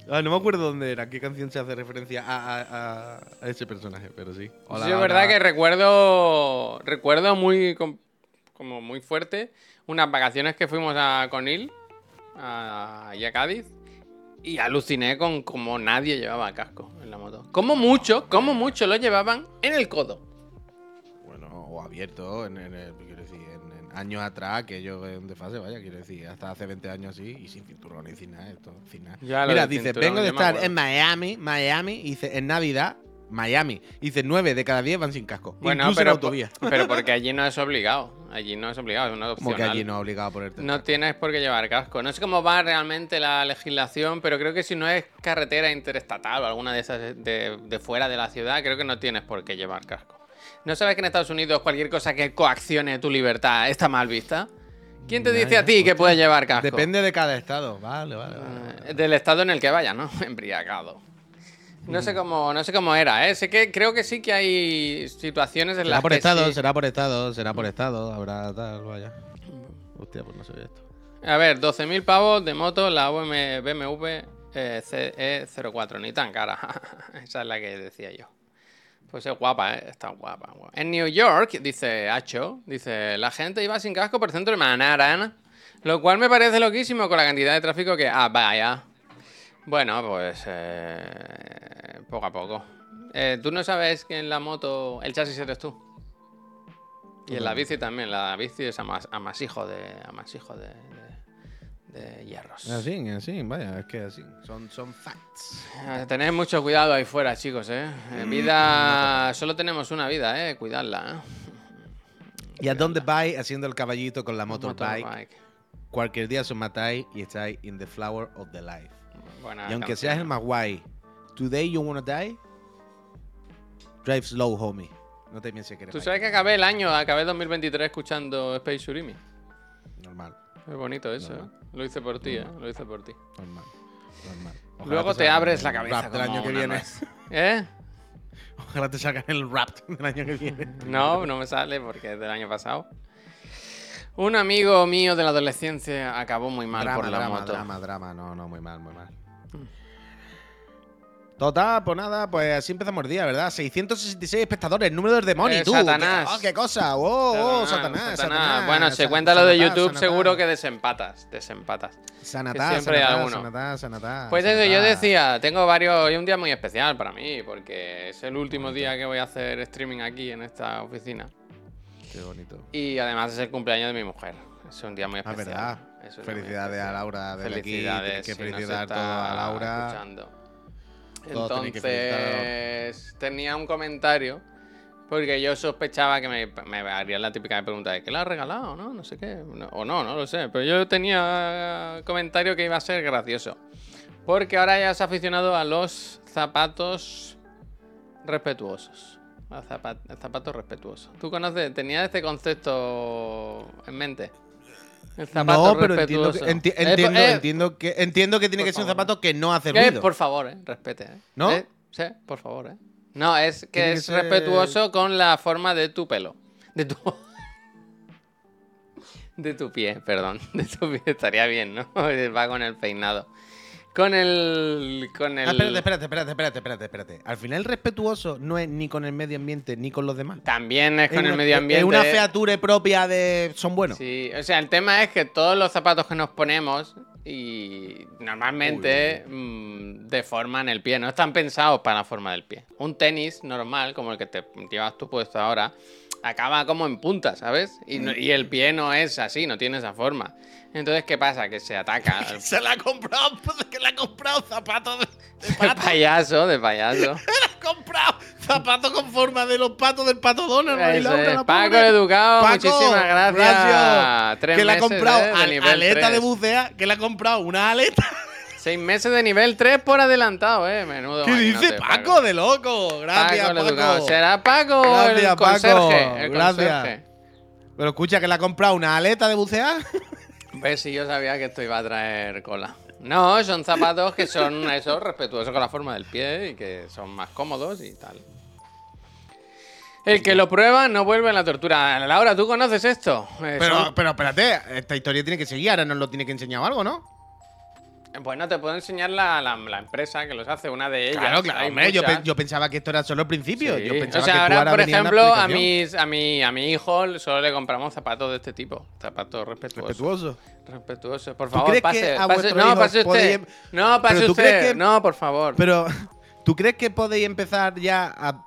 Speaker 2: Ah, no me acuerdo dónde era, qué canción se hace referencia a, a- ese personaje, pero sí. Hola,
Speaker 1: Sí, es verdad que recuerdo recuerdo muy com- como muy fuerte unas vacaciones que fuimos a Conil a, y a Cádiz y aluciné con cómo nadie llevaba casco en la moto. Como mucho, como mucho lo llevaban en el codo.
Speaker 2: Bueno, o abierto, en, en el- quiero decir, en, en años atrás, que yo en desfase, vaya, quiero decir, hasta hace 20 años así, y sin cinturón y sin nada, esto, sin nada.
Speaker 1: Ya, lo
Speaker 2: Mira, dice, vengo de estar en Miami, Miami, y dice, en Navidad, Miami, y dice, 9 de cada 10 van sin casco,
Speaker 1: Bueno,
Speaker 2: incluso en
Speaker 1: pero,
Speaker 2: autovía.
Speaker 1: pero porque allí no es obligado. Allí no es obligado, es una
Speaker 2: Como
Speaker 1: opción.
Speaker 2: que allí no es obligado a ponerte
Speaker 1: No tienes por qué llevar casco. No sé cómo va realmente la legislación, pero creo que si no es carretera interestatal o alguna de esas de, de fuera de la ciudad, creo que no tienes por qué llevar casco. ¿No sabes que en Estados Unidos cualquier cosa que coaccione tu libertad está mal vista? ¿Quién te dice a ti que puedes llevar casco?
Speaker 2: Depende de cada estado, vale, vale. vale, vale.
Speaker 1: Del estado en el que vaya, ¿no? Embriagado. No sé cómo, no sé cómo era, ¿eh? Sé que creo que sí que hay situaciones en
Speaker 2: Será
Speaker 1: las
Speaker 2: por
Speaker 1: que
Speaker 2: estado,
Speaker 1: sí-
Speaker 2: será por estado, será por estado, habrá tal, vaya. Hostia, pues no sé esto.
Speaker 1: A ver, 12.000 pavos de moto, la BMW eh, CE04, ni tan cara. Esa es la que decía yo. Pues es guapa, ¿eh? Está guapa, guapa. En New York, dice Hacho, dice, la gente iba sin casco por el centro de Manhattan, lo cual me parece loquísimo con la cantidad de tráfico que... Ah, vaya. Bueno, pues eh, poco a poco. Eh, ¿Tú no sabes que en la moto el chasis eres tú? Y en la bici también, la bici es amas- amasijo de, amasijo de, de, de hierros.
Speaker 2: Así, así, vaya, es que así. Son, son facts.
Speaker 1: Eh, Tened mucho cuidado ahí fuera, chicos, ¿eh? Eh, Vida... Solo tenemos una vida, ¿eh? Cuidadla, ¿eh?
Speaker 2: Y a dónde vais haciendo el caballito con la motorbike.
Speaker 1: Motorbike.
Speaker 2: Cualquier día os matáis y estáis in the flower of the life.
Speaker 1: Buena
Speaker 2: y aunque
Speaker 1: canción.
Speaker 2: seas el más guay, today you wanna die, drive slow, homie. No te pienses que eres
Speaker 1: Tú sabes que acabé el año, acabé 2023 escuchando Space Surimi.
Speaker 2: Normal,
Speaker 1: Es bonito eso, ¿eh? Lo hice por ti, ¿eh? Lo hice por ti.
Speaker 2: normal, normal. Ojalá
Speaker 1: Luego te abres la
Speaker 2: el
Speaker 1: cabeza
Speaker 2: rap del año que viene.
Speaker 1: ¿Eh?
Speaker 2: Ojalá te salgan el rap del año que viene.
Speaker 1: No, no me sale porque es del año pasado. Un amigo mío de la adolescencia acabó muy mal
Speaker 2: drama,
Speaker 1: por la
Speaker 2: drama,
Speaker 1: moto.
Speaker 2: drama, drama. No, no, muy mal, muy mal. Total, pues nada, pues así empezamos el día, ¿verdad? 666 espectadores, número del demonio,
Speaker 1: Eh,
Speaker 2: tú.
Speaker 1: Satanás.
Speaker 2: ¿Qué, oh, qué cosa! ¡Oh, oh, Satanás! Satanás,
Speaker 1: Bueno, si
Speaker 2: San-
Speaker 1: cuenta lo de YouTube,
Speaker 2: Sanatá.
Speaker 1: seguro que desempatas. Desempatas.
Speaker 2: Sanatá,
Speaker 1: que siempre hay
Speaker 2: Sanatá,
Speaker 1: alguno.
Speaker 2: Sanatá, Sanatá,
Speaker 1: Pues eso, yo decía, tengo varios. Hoy es un día muy especial para mí, porque es el último día que voy a hacer streaming aquí en esta oficina.
Speaker 2: Qué bonito.
Speaker 1: Y además es el cumpleaños de mi mujer. Es un día muy
Speaker 2: Ah,
Speaker 1: especial.
Speaker 2: verdad. Felicidades a. Laura aquí.
Speaker 1: Felicidades.
Speaker 2: Tienes que
Speaker 1: si
Speaker 2: felicitar todo a Laura.
Speaker 1: escuchando. Entonces, tenía un comentario. Porque yo sospechaba que me, me haría la típica pregunta de que la has regalado, ¿no? No sé qué. No- o no, no lo sé. Pero yo tenía comentario que iba a ser gracioso. Porque ahora ya has aficionado a los zapatos respetuosos. A zapa- a zapatos respetuosos. ¿Tú conoces, tenías este concepto en mente? El zapato
Speaker 2: No, pero entiendo que, enti-
Speaker 1: Eh,
Speaker 2: entiendo,
Speaker 1: eh,
Speaker 2: entiendo que, entiendo que tiene que ser un zapato que no hace
Speaker 1: eh,
Speaker 2: ruido.
Speaker 1: por favor, eh, respete. eh.
Speaker 2: ¿No?
Speaker 1: Sí, por favor, eh. No, es que es
Speaker 2: ser-
Speaker 1: respetuoso con la forma de tu pelo. De tu. De tu pie, perdón. De tu pie estaría bien, ¿no? Va con el peinado. Con el. Con el.
Speaker 2: Ah, espérate, espérate, espérate, espérate, espérate, espérate. Al final, respetuoso no es ni con el medio ambiente ni con los demás.
Speaker 1: También es
Speaker 2: Es
Speaker 1: con el medio ambiente.
Speaker 2: Es una feature propia de. Son buenos.
Speaker 1: Sí, o sea, el tema es que todos los zapatos que nos ponemos y normalmente mm, deforman el pie, no están pensados para la forma del pie. Un tenis normal, como el que te llevas tú puesto ahora, acaba como en punta, ¿sabes? Y, no- y el pie no es así, no tiene esa forma. Entonces, ¿qué pasa? Que se ataca.
Speaker 2: Se la ha comprado, que le ha comprado zapatos de,
Speaker 1: De payaso, de payaso.
Speaker 2: ha comprado zapatos con forma de los patos del pato Donald.
Speaker 1: Eso es. Paco
Speaker 2: pobre.
Speaker 1: Educado,
Speaker 2: Paco,
Speaker 1: muchísimas gracias.
Speaker 2: gracias.
Speaker 1: Tres
Speaker 2: que le ha comprado
Speaker 1: ¿eh? de
Speaker 2: al- aleta de
Speaker 1: 3.
Speaker 2: bucea, que le ha comprado una aleta.
Speaker 1: Seis meses de nivel 3 por adelantado, eh. Menudo.
Speaker 2: ¿Qué dice Paco de loco? Gracias, Paco.
Speaker 1: ¿Será Paco
Speaker 2: Gracias,
Speaker 1: el
Speaker 2: Paco.
Speaker 1: conserje? El
Speaker 2: Gracias.
Speaker 1: conserje.
Speaker 2: Pero escucha que le ha comprado una aleta de bucear.
Speaker 1: Ves si yo sabía que esto iba a traer cola. No, son zapatos que son eso, respetuosos con la forma del pie y que son más cómodos y tal. El que lo prueba no vuelve a la tortura. Laura, ¿tú conoces esto?
Speaker 2: Pero, pero espérate, esta historia tiene que seguir, ahora nos lo tiene que enseñar algo, ¿no?
Speaker 1: Bueno, te puedo enseñar la, la- la empresa que los hace, una de ellas.
Speaker 2: Claro, claro, hombre, yo,
Speaker 1: muchas.
Speaker 2: pe- yo pensaba que esto era solo el principio.
Speaker 1: Sí.
Speaker 2: Yo pensaba
Speaker 1: o sea,
Speaker 2: que
Speaker 1: ahora, por ejemplo, a, mis, a, mi, a mi hijo solo le compramos zapatos de este tipo. Zapatos respetuosos.
Speaker 2: Respetuoso.
Speaker 1: Respetuoso. Por
Speaker 2: ¿Tú
Speaker 1: favor, pase.
Speaker 2: vuestro
Speaker 1: no, pase usted.
Speaker 2: podéis-
Speaker 1: No, pase
Speaker 2: Pero
Speaker 1: usted.
Speaker 2: que-
Speaker 1: No, por favor.
Speaker 2: Pero, ¿tú crees que podéis empezar ya a.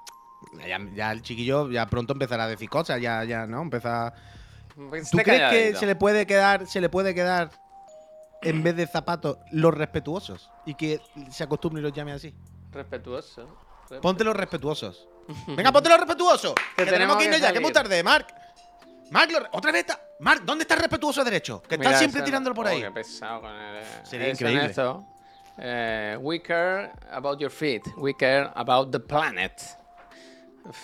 Speaker 2: Ya, ya el chiquillo ya pronto empezará a decir cosas, ya, ya, ¿no? Empezar.
Speaker 1: Pues
Speaker 2: ¿Tú crees que se le puede quedar, se le puede quedar en vez de zapatos los respetuosos? Y que se acostumbre y los llame así.
Speaker 1: Respetuoso.
Speaker 2: Ponte los respetuosos. Venga, ponte los respetuosos. Que, tenemos que irnos ya, que es muy tarde, Mark. Mark, lo- otra vez está. Mark, ¿dónde está el respetuoso derecho? Que está siempre
Speaker 1: ese-
Speaker 2: tirándolo por
Speaker 1: oh,
Speaker 2: ahí.
Speaker 1: qué pesado con el. eh,
Speaker 2: Sería
Speaker 1: eso,
Speaker 2: increíble.
Speaker 1: Eh, we care about your feet. We care about the planet.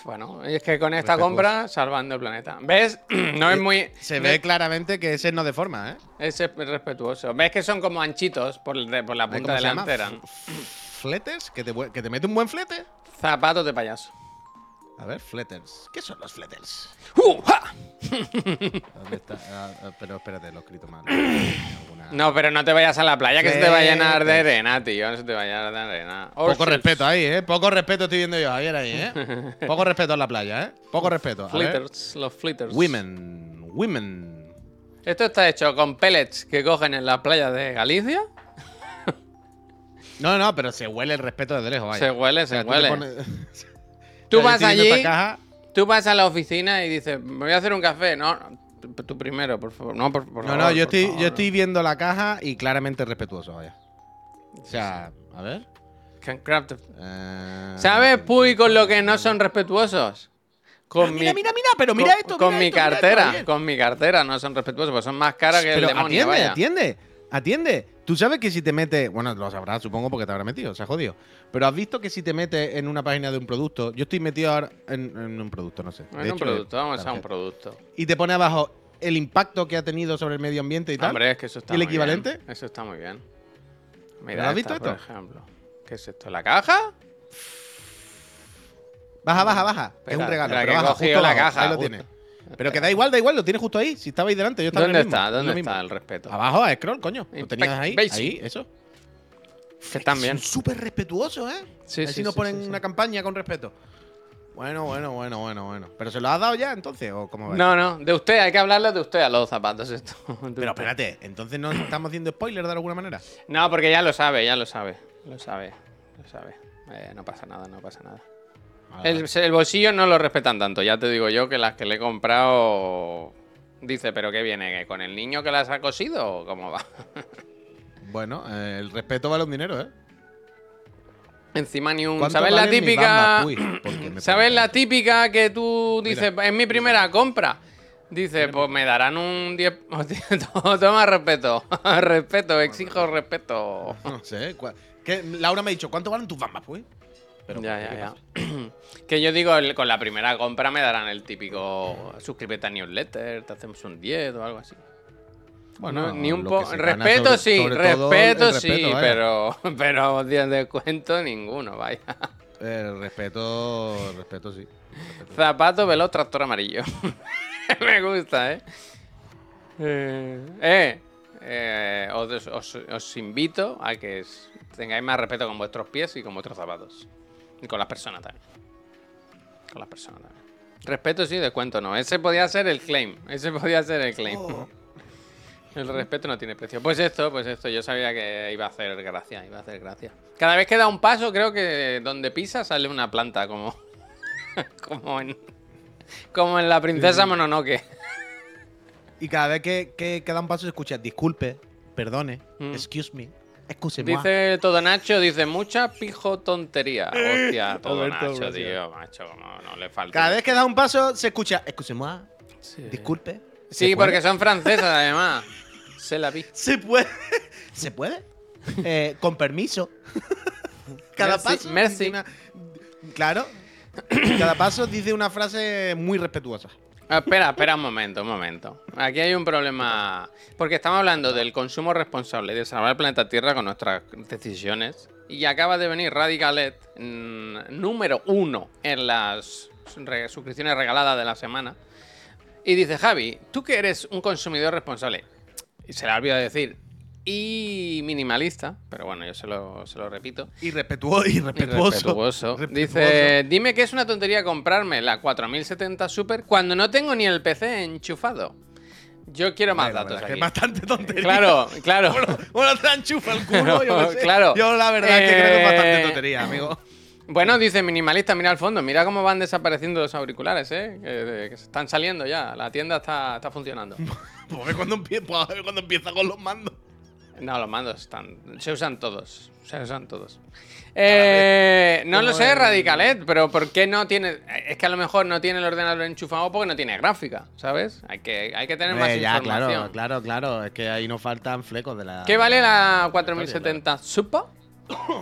Speaker 1: Bueno, es que con esta
Speaker 2: Respetuoso.
Speaker 1: compra, salvando el planeta. ¿Ves? no es muy.
Speaker 2: Se
Speaker 1: ¿ves?
Speaker 2: ve claramente que ese no deforma, ¿eh?
Speaker 1: Es respetuoso. ¿Ves que son como anchitos por, de- por la
Speaker 2: ¿Cómo
Speaker 1: punta delantera?
Speaker 2: ¿Fletes? ¿Que te, que te mete un buen flete?
Speaker 1: Zapatos de payaso.
Speaker 2: A ver, fletters. ¿Qué son los fletters?
Speaker 1: ¡Uh! ¡Ja!
Speaker 2: ¿Dónde está? Ah, ah, pero espérate, lo he escrito mal. Alguna-
Speaker 1: No, pero no te vayas a la playa que se te va a llenar de arena, tío. No se te va a llenar de arena.
Speaker 2: Poco respeto ahí, ¿eh? Poco respeto estoy viendo yo, Javier, ahí, ¿eh? Poco respeto en la playa, ¿eh? Poco respeto. A ver.
Speaker 1: Flitters, los flitters.
Speaker 2: Women. Women.
Speaker 1: Esto está hecho con pellets que cogen en la playa de Galicia.
Speaker 2: No, no, pero se huele el respeto desde lejos, vaya.
Speaker 1: Se huele, se
Speaker 2: tú te
Speaker 1: huele.
Speaker 2: pones-
Speaker 1: Tú vas allí,
Speaker 2: caja,
Speaker 1: tú vas a la oficina y dices, me voy a hacer un café. No, tú, primero, por favor. No, por, por
Speaker 2: No,
Speaker 1: favor,
Speaker 2: no, yo estoy,
Speaker 1: favor.
Speaker 2: yo estoy viendo la caja y claramente respetuoso, vaya. O sea, a ver.
Speaker 1: Can craft-
Speaker 2: eh,
Speaker 1: ¿Sabes, Puy, con lo que no son respetuosos? Con
Speaker 2: Ah, mira,
Speaker 1: mi,
Speaker 2: mira, mira, pero mira
Speaker 1: con,
Speaker 2: esto.
Speaker 1: con
Speaker 2: mira
Speaker 1: mi
Speaker 2: esto, mira esto,
Speaker 1: cartera, con mi cartera no son respetuosos, pues son más caras que el
Speaker 2: Pero
Speaker 1: demonio,
Speaker 2: atiende,
Speaker 1: vaya.
Speaker 2: atiende, atiende. Tú sabes que si te metes, bueno, lo sabrás, supongo, porque te habrá metido, se ha jodido. Pero has visto que si te metes en una página de un producto, yo estoy metido ahora en, en un producto, no sé.
Speaker 1: No
Speaker 2: de
Speaker 1: un
Speaker 2: hecho,
Speaker 1: producto, vamos a un producto.
Speaker 2: Y te pone abajo el impacto que ha tenido sobre el medio ambiente y tal.
Speaker 1: Hombre, es que eso está
Speaker 2: ¿Y el
Speaker 1: muy
Speaker 2: equivalente?
Speaker 1: bien. Eso está muy bien.
Speaker 2: ¿Pero
Speaker 1: Mira,
Speaker 2: has visto
Speaker 1: esta,
Speaker 2: esto?
Speaker 1: Por ejemplo. ¿Qué es esto? ¿La caja?
Speaker 2: Baja, baja, baja. es un regalo. pero
Speaker 1: que
Speaker 2: baja, justo
Speaker 1: la caja,
Speaker 2: Ahí lo
Speaker 1: justo.
Speaker 2: tienes. Pero que da igual, da igual, lo tienes justo ahí. Si estabais delante, yo estaba
Speaker 1: ¿Dónde
Speaker 2: en el mismo,
Speaker 1: está? ¿Dónde está el respeto?
Speaker 2: Abajo, a scroll, coño. Lo tenías ahí,
Speaker 1: Basic.
Speaker 2: ahí, eso.
Speaker 1: Que están bien.
Speaker 2: Son súper respetuosos, ¿eh?
Speaker 1: Sí,
Speaker 2: A ver
Speaker 1: sí,
Speaker 2: si nos
Speaker 1: sí,
Speaker 2: ponen
Speaker 1: sí, sí.
Speaker 2: una campaña con respeto. Bueno, bueno, bueno, bueno, bueno. ¿Pero se lo has dado ya entonces? ¿O cómo va?
Speaker 1: No, no, de usted, hay que hablarle de usted a los zapatos esto.
Speaker 2: Pero espérate, ¿entonces no estamos haciendo spoiler de alguna manera?
Speaker 1: No, porque ya lo sabe, ya lo sabe. Lo sabe, lo sabe. Eh, no pasa nada, no pasa nada. El, el bolsillo no lo respetan tanto, ya te digo yo que las que le he comprado. Dice, ¿pero qué viene? ¿Que ¿Con el niño que las ha cosido o cómo va?
Speaker 2: Bueno, eh, el respeto vale un dinero, ¿eh?
Speaker 1: Encima ni un.
Speaker 2: ¿Cuánto
Speaker 1: ¿Sabes la típica? ¿Sabes la típica que tú dices,
Speaker 2: Mira.
Speaker 1: es mi primera compra? Dice, pues me darán un 10. Hostia, Toma respeto. respeto, exijo respeto.
Speaker 2: No sé. Laura me ha dicho, ¿cuánto valen tus bambas, pues? Pero,
Speaker 1: Ya,
Speaker 2: ¿qué
Speaker 1: ya, ya. que yo digo, el- con la primera compra me darán el típico suscríbete a newsletter, te hacemos un 10 o algo así.
Speaker 2: Bueno,
Speaker 1: ni un poco.
Speaker 2: gana
Speaker 1: Respeto
Speaker 2: sobre-
Speaker 1: sí,
Speaker 2: sobre
Speaker 1: respeto sí,
Speaker 2: respeto,
Speaker 1: pero, pero de descuento ninguno, vaya.
Speaker 2: El respeto, respeto sí. Respeto.
Speaker 1: Zapato veloz tractor amarillo. Me gusta, ¿eh? Eh, eh, eh, os, os- os invito a que tengáis más respeto con vuestros pies y con vuestros zapatos. Y con las personas también. Con las personas también. Respeto sí, descuento no. Ese podía ser el claim. Ese podía ser el claim.
Speaker 2: Oh.
Speaker 1: El respeto no tiene precio. Pues esto, pues esto. Yo sabía que iba a hacer gracia, iba a hacer gracia. Cada vez que da un paso, creo que donde pisa sale una planta, como. como en. Como en la princesa Mononoke.
Speaker 2: Y cada vez que, que, que da un paso se escucha disculpe, perdone,
Speaker 1: Mm.
Speaker 2: excuse me, excuse-moi.
Speaker 1: Dice todo Nacho, dice mucha pijo tontería. Hostia, todo
Speaker 2: Alberto,
Speaker 1: Nacho,
Speaker 2: gracias.
Speaker 1: tío, macho, no, no le falta.
Speaker 2: Cada vez que da un paso se escucha excuse-moi,
Speaker 1: Sí,
Speaker 2: disculpe.
Speaker 1: Sí, porque son francesas además. Se la vi.
Speaker 2: ¿Se puede? ¿Se puede? Eh, con permiso. Cada
Speaker 1: Merci,
Speaker 2: paso.
Speaker 1: merci.
Speaker 2: una- Claro. Cada paso dice una frase muy respetuosa.
Speaker 1: Ah, espera, espera un momento, un momento. Aquí hay un problema. Porque estamos hablando del consumo responsable de salvar el planeta Tierra con nuestras decisiones. Y acaba de venir Radicalet, mm, número uno en las suscripciones regaladas de la semana. Y dice, Javi, tú que eres un consumidor responsable, y se le ha olvidado decir, y minimalista, pero bueno, yo se lo, se lo repito.
Speaker 2: Y respetuoso. Y.
Speaker 1: Dice, dime que es una tontería comprarme la 4070 Super cuando no tengo ni el PC enchufado. Yo quiero más
Speaker 2: Bueno,
Speaker 1: datos aquí.
Speaker 2: es bastante tontería.
Speaker 1: Claro, claro.
Speaker 2: Bueno, bueno, te enchufa el culo, yo sé.
Speaker 1: Claro.
Speaker 2: Yo la verdad es que creo que es bastante
Speaker 1: Eh,
Speaker 2: tontería, amigo.
Speaker 1: Bueno, dice minimalista, mira al fondo, mira cómo van desapareciendo los auriculares, ¿eh? Que, que se están saliendo ya, la tienda está, está funcionando.
Speaker 2: Pues a ver cuando empieza, pues a ver cuando empieza con los mandos.
Speaker 1: No, los mandos están. Se usan todos. Se usan todos. Eh, no lo sé, Radicalet, pero ¿por qué no tiene.? Es que a lo mejor no tiene el ordenador enchufado porque no tiene gráfica, ¿sabes? Hay que, hay que tener más
Speaker 2: Hombre, ya,
Speaker 1: información.
Speaker 2: claro, claro, claro. Es que ahí nos faltan flecos de la.
Speaker 1: ¿Qué vale la 4070 Super?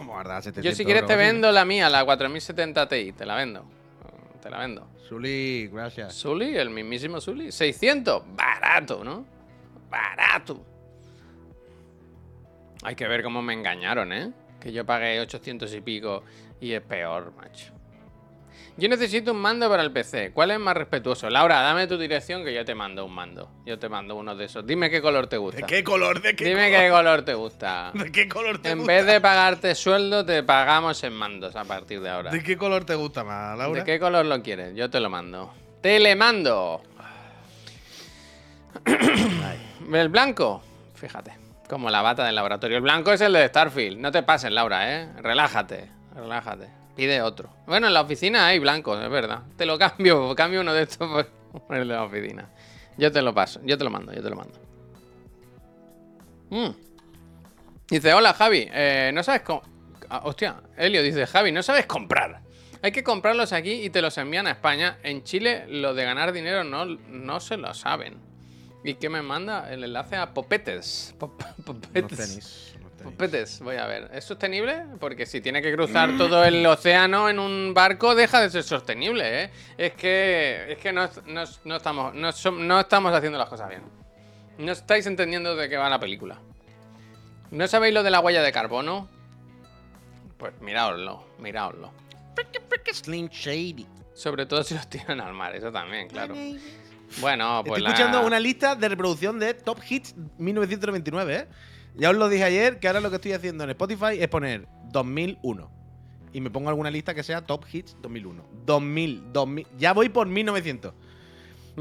Speaker 2: Guarda, 700
Speaker 1: Yo si quieres te vendo la mía, la 4070 Ti, te la vendo. Te la vendo.
Speaker 2: Suli, gracias.
Speaker 1: Zully, el mismísimo Zully. 600, barato, ¿no? Barato. Hay que ver cómo me engañaron, ¿eh? Que yo pagué 800 y pico y es peor, macho. Yo necesito un mando para el PC. ¿Cuál es más respetuoso? Laura, dame tu dirección que yo te mando un mando. Yo te mando uno de esos. Dime qué color te gusta.
Speaker 2: ¿De qué color? ¿De qué
Speaker 1: Dime
Speaker 2: color?
Speaker 1: qué color te gusta.
Speaker 2: ¿De qué color te
Speaker 1: En
Speaker 2: gusta?
Speaker 1: vez de pagarte sueldo, te pagamos en mandos a partir de ahora.
Speaker 2: ¿De qué color te gusta más, Laura?
Speaker 1: ¿De qué color lo quieres? Yo te lo mando. ¡Te le mando! ¿El blanco? Fíjate, como la bata del laboratorio. El blanco es el de Starfield. No te pases, Laura, ¿eh? Relájate, relájate. Pide otro. Bueno, en la oficina hay blancos, es verdad. Te lo cambio, cambio uno de estos por de la oficina. Yo te lo paso, yo te lo mando, yo te lo mando. Mm. Dice, hola Javi, eh, no sabes cómo... Ah, hostia, Helio dice, Javi, no sabes comprar. Hay que comprarlos aquí y te los envían a España. En Chile lo de ganar dinero no, no se lo saben. ¿Y qué me manda? El enlace a Popetes. Pop- Popetes.
Speaker 2: tenis. unos tenis.
Speaker 1: Popetes, voy a ver. ¿Es sostenible? Porque si tiene que cruzar todo el océano en un barco, deja de ser sostenible, ¿eh? Es que, es que no, no- no estamos, no estamos haciendo las cosas bien. No estáis entendiendo de qué va la película. ¿No sabéis lo de la huella de carbono? Pues miraoslo, miraoslo.
Speaker 2: Slim Shady.
Speaker 1: Sobre todo si los tiran al mar, eso también, claro. Bueno, pues
Speaker 2: Estoy
Speaker 1: la-
Speaker 2: escuchando una lista de reproducción de Top Hits 1999, ¿eh? Ya os lo dije ayer, que ahora lo que estoy haciendo en Spotify es poner 2001. Y me pongo alguna lista que sea Top Hits 2001. 2000, 2000. Ya voy por 1900.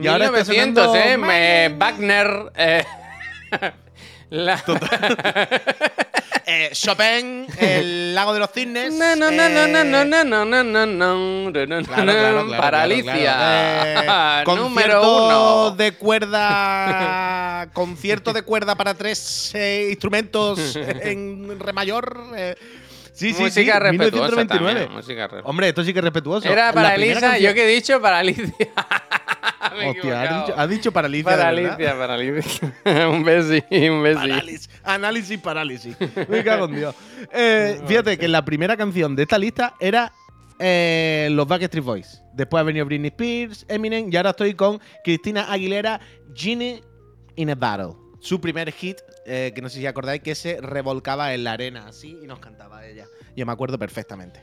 Speaker 2: Y ahora está
Speaker 1: 1900,
Speaker 2: sonando
Speaker 1: ¿eh? Me- Wagner. eh, la-
Speaker 2: Eh, Chopin, el lago de los cisnes.
Speaker 1: No, no, no, no, no, no, no, no, no, no, no, no, no,
Speaker 2: Claro, claro, claro,
Speaker 1: Paralicia.
Speaker 2: claro, claro. Eh,
Speaker 1: Número uno.
Speaker 2: de cuerda. concierto de cuerda para tres eh, instrumentos en re mayor. eh. Sí, sí,
Speaker 1: música
Speaker 2: sí.
Speaker 1: respetuosa
Speaker 2: 1999.
Speaker 1: también, música respetuosa.
Speaker 2: Hombre, esto sí que es respetuoso.
Speaker 1: Era para Elisa, yo que he dicho para Alicia.
Speaker 2: Hostia, ha dicho, ha dicho paralicia.
Speaker 1: Para
Speaker 2: de verdad.
Speaker 1: Alicia, para Alicia. un besi, un besi.
Speaker 2: Parálisis, análisis, parálisis. Me cago en Dios. Eh, fíjate que la primera canción de esta lista era eh, los Backstreet Boys. Después ha venido Britney Spears, Eminem y ahora estoy con Cristina Aguilera, Genie in a Battle. Su primer hit, eh, que no sé si acordáis, que se revolcaba en la arena así y nos cantaba ella. Yo me acuerdo perfectamente.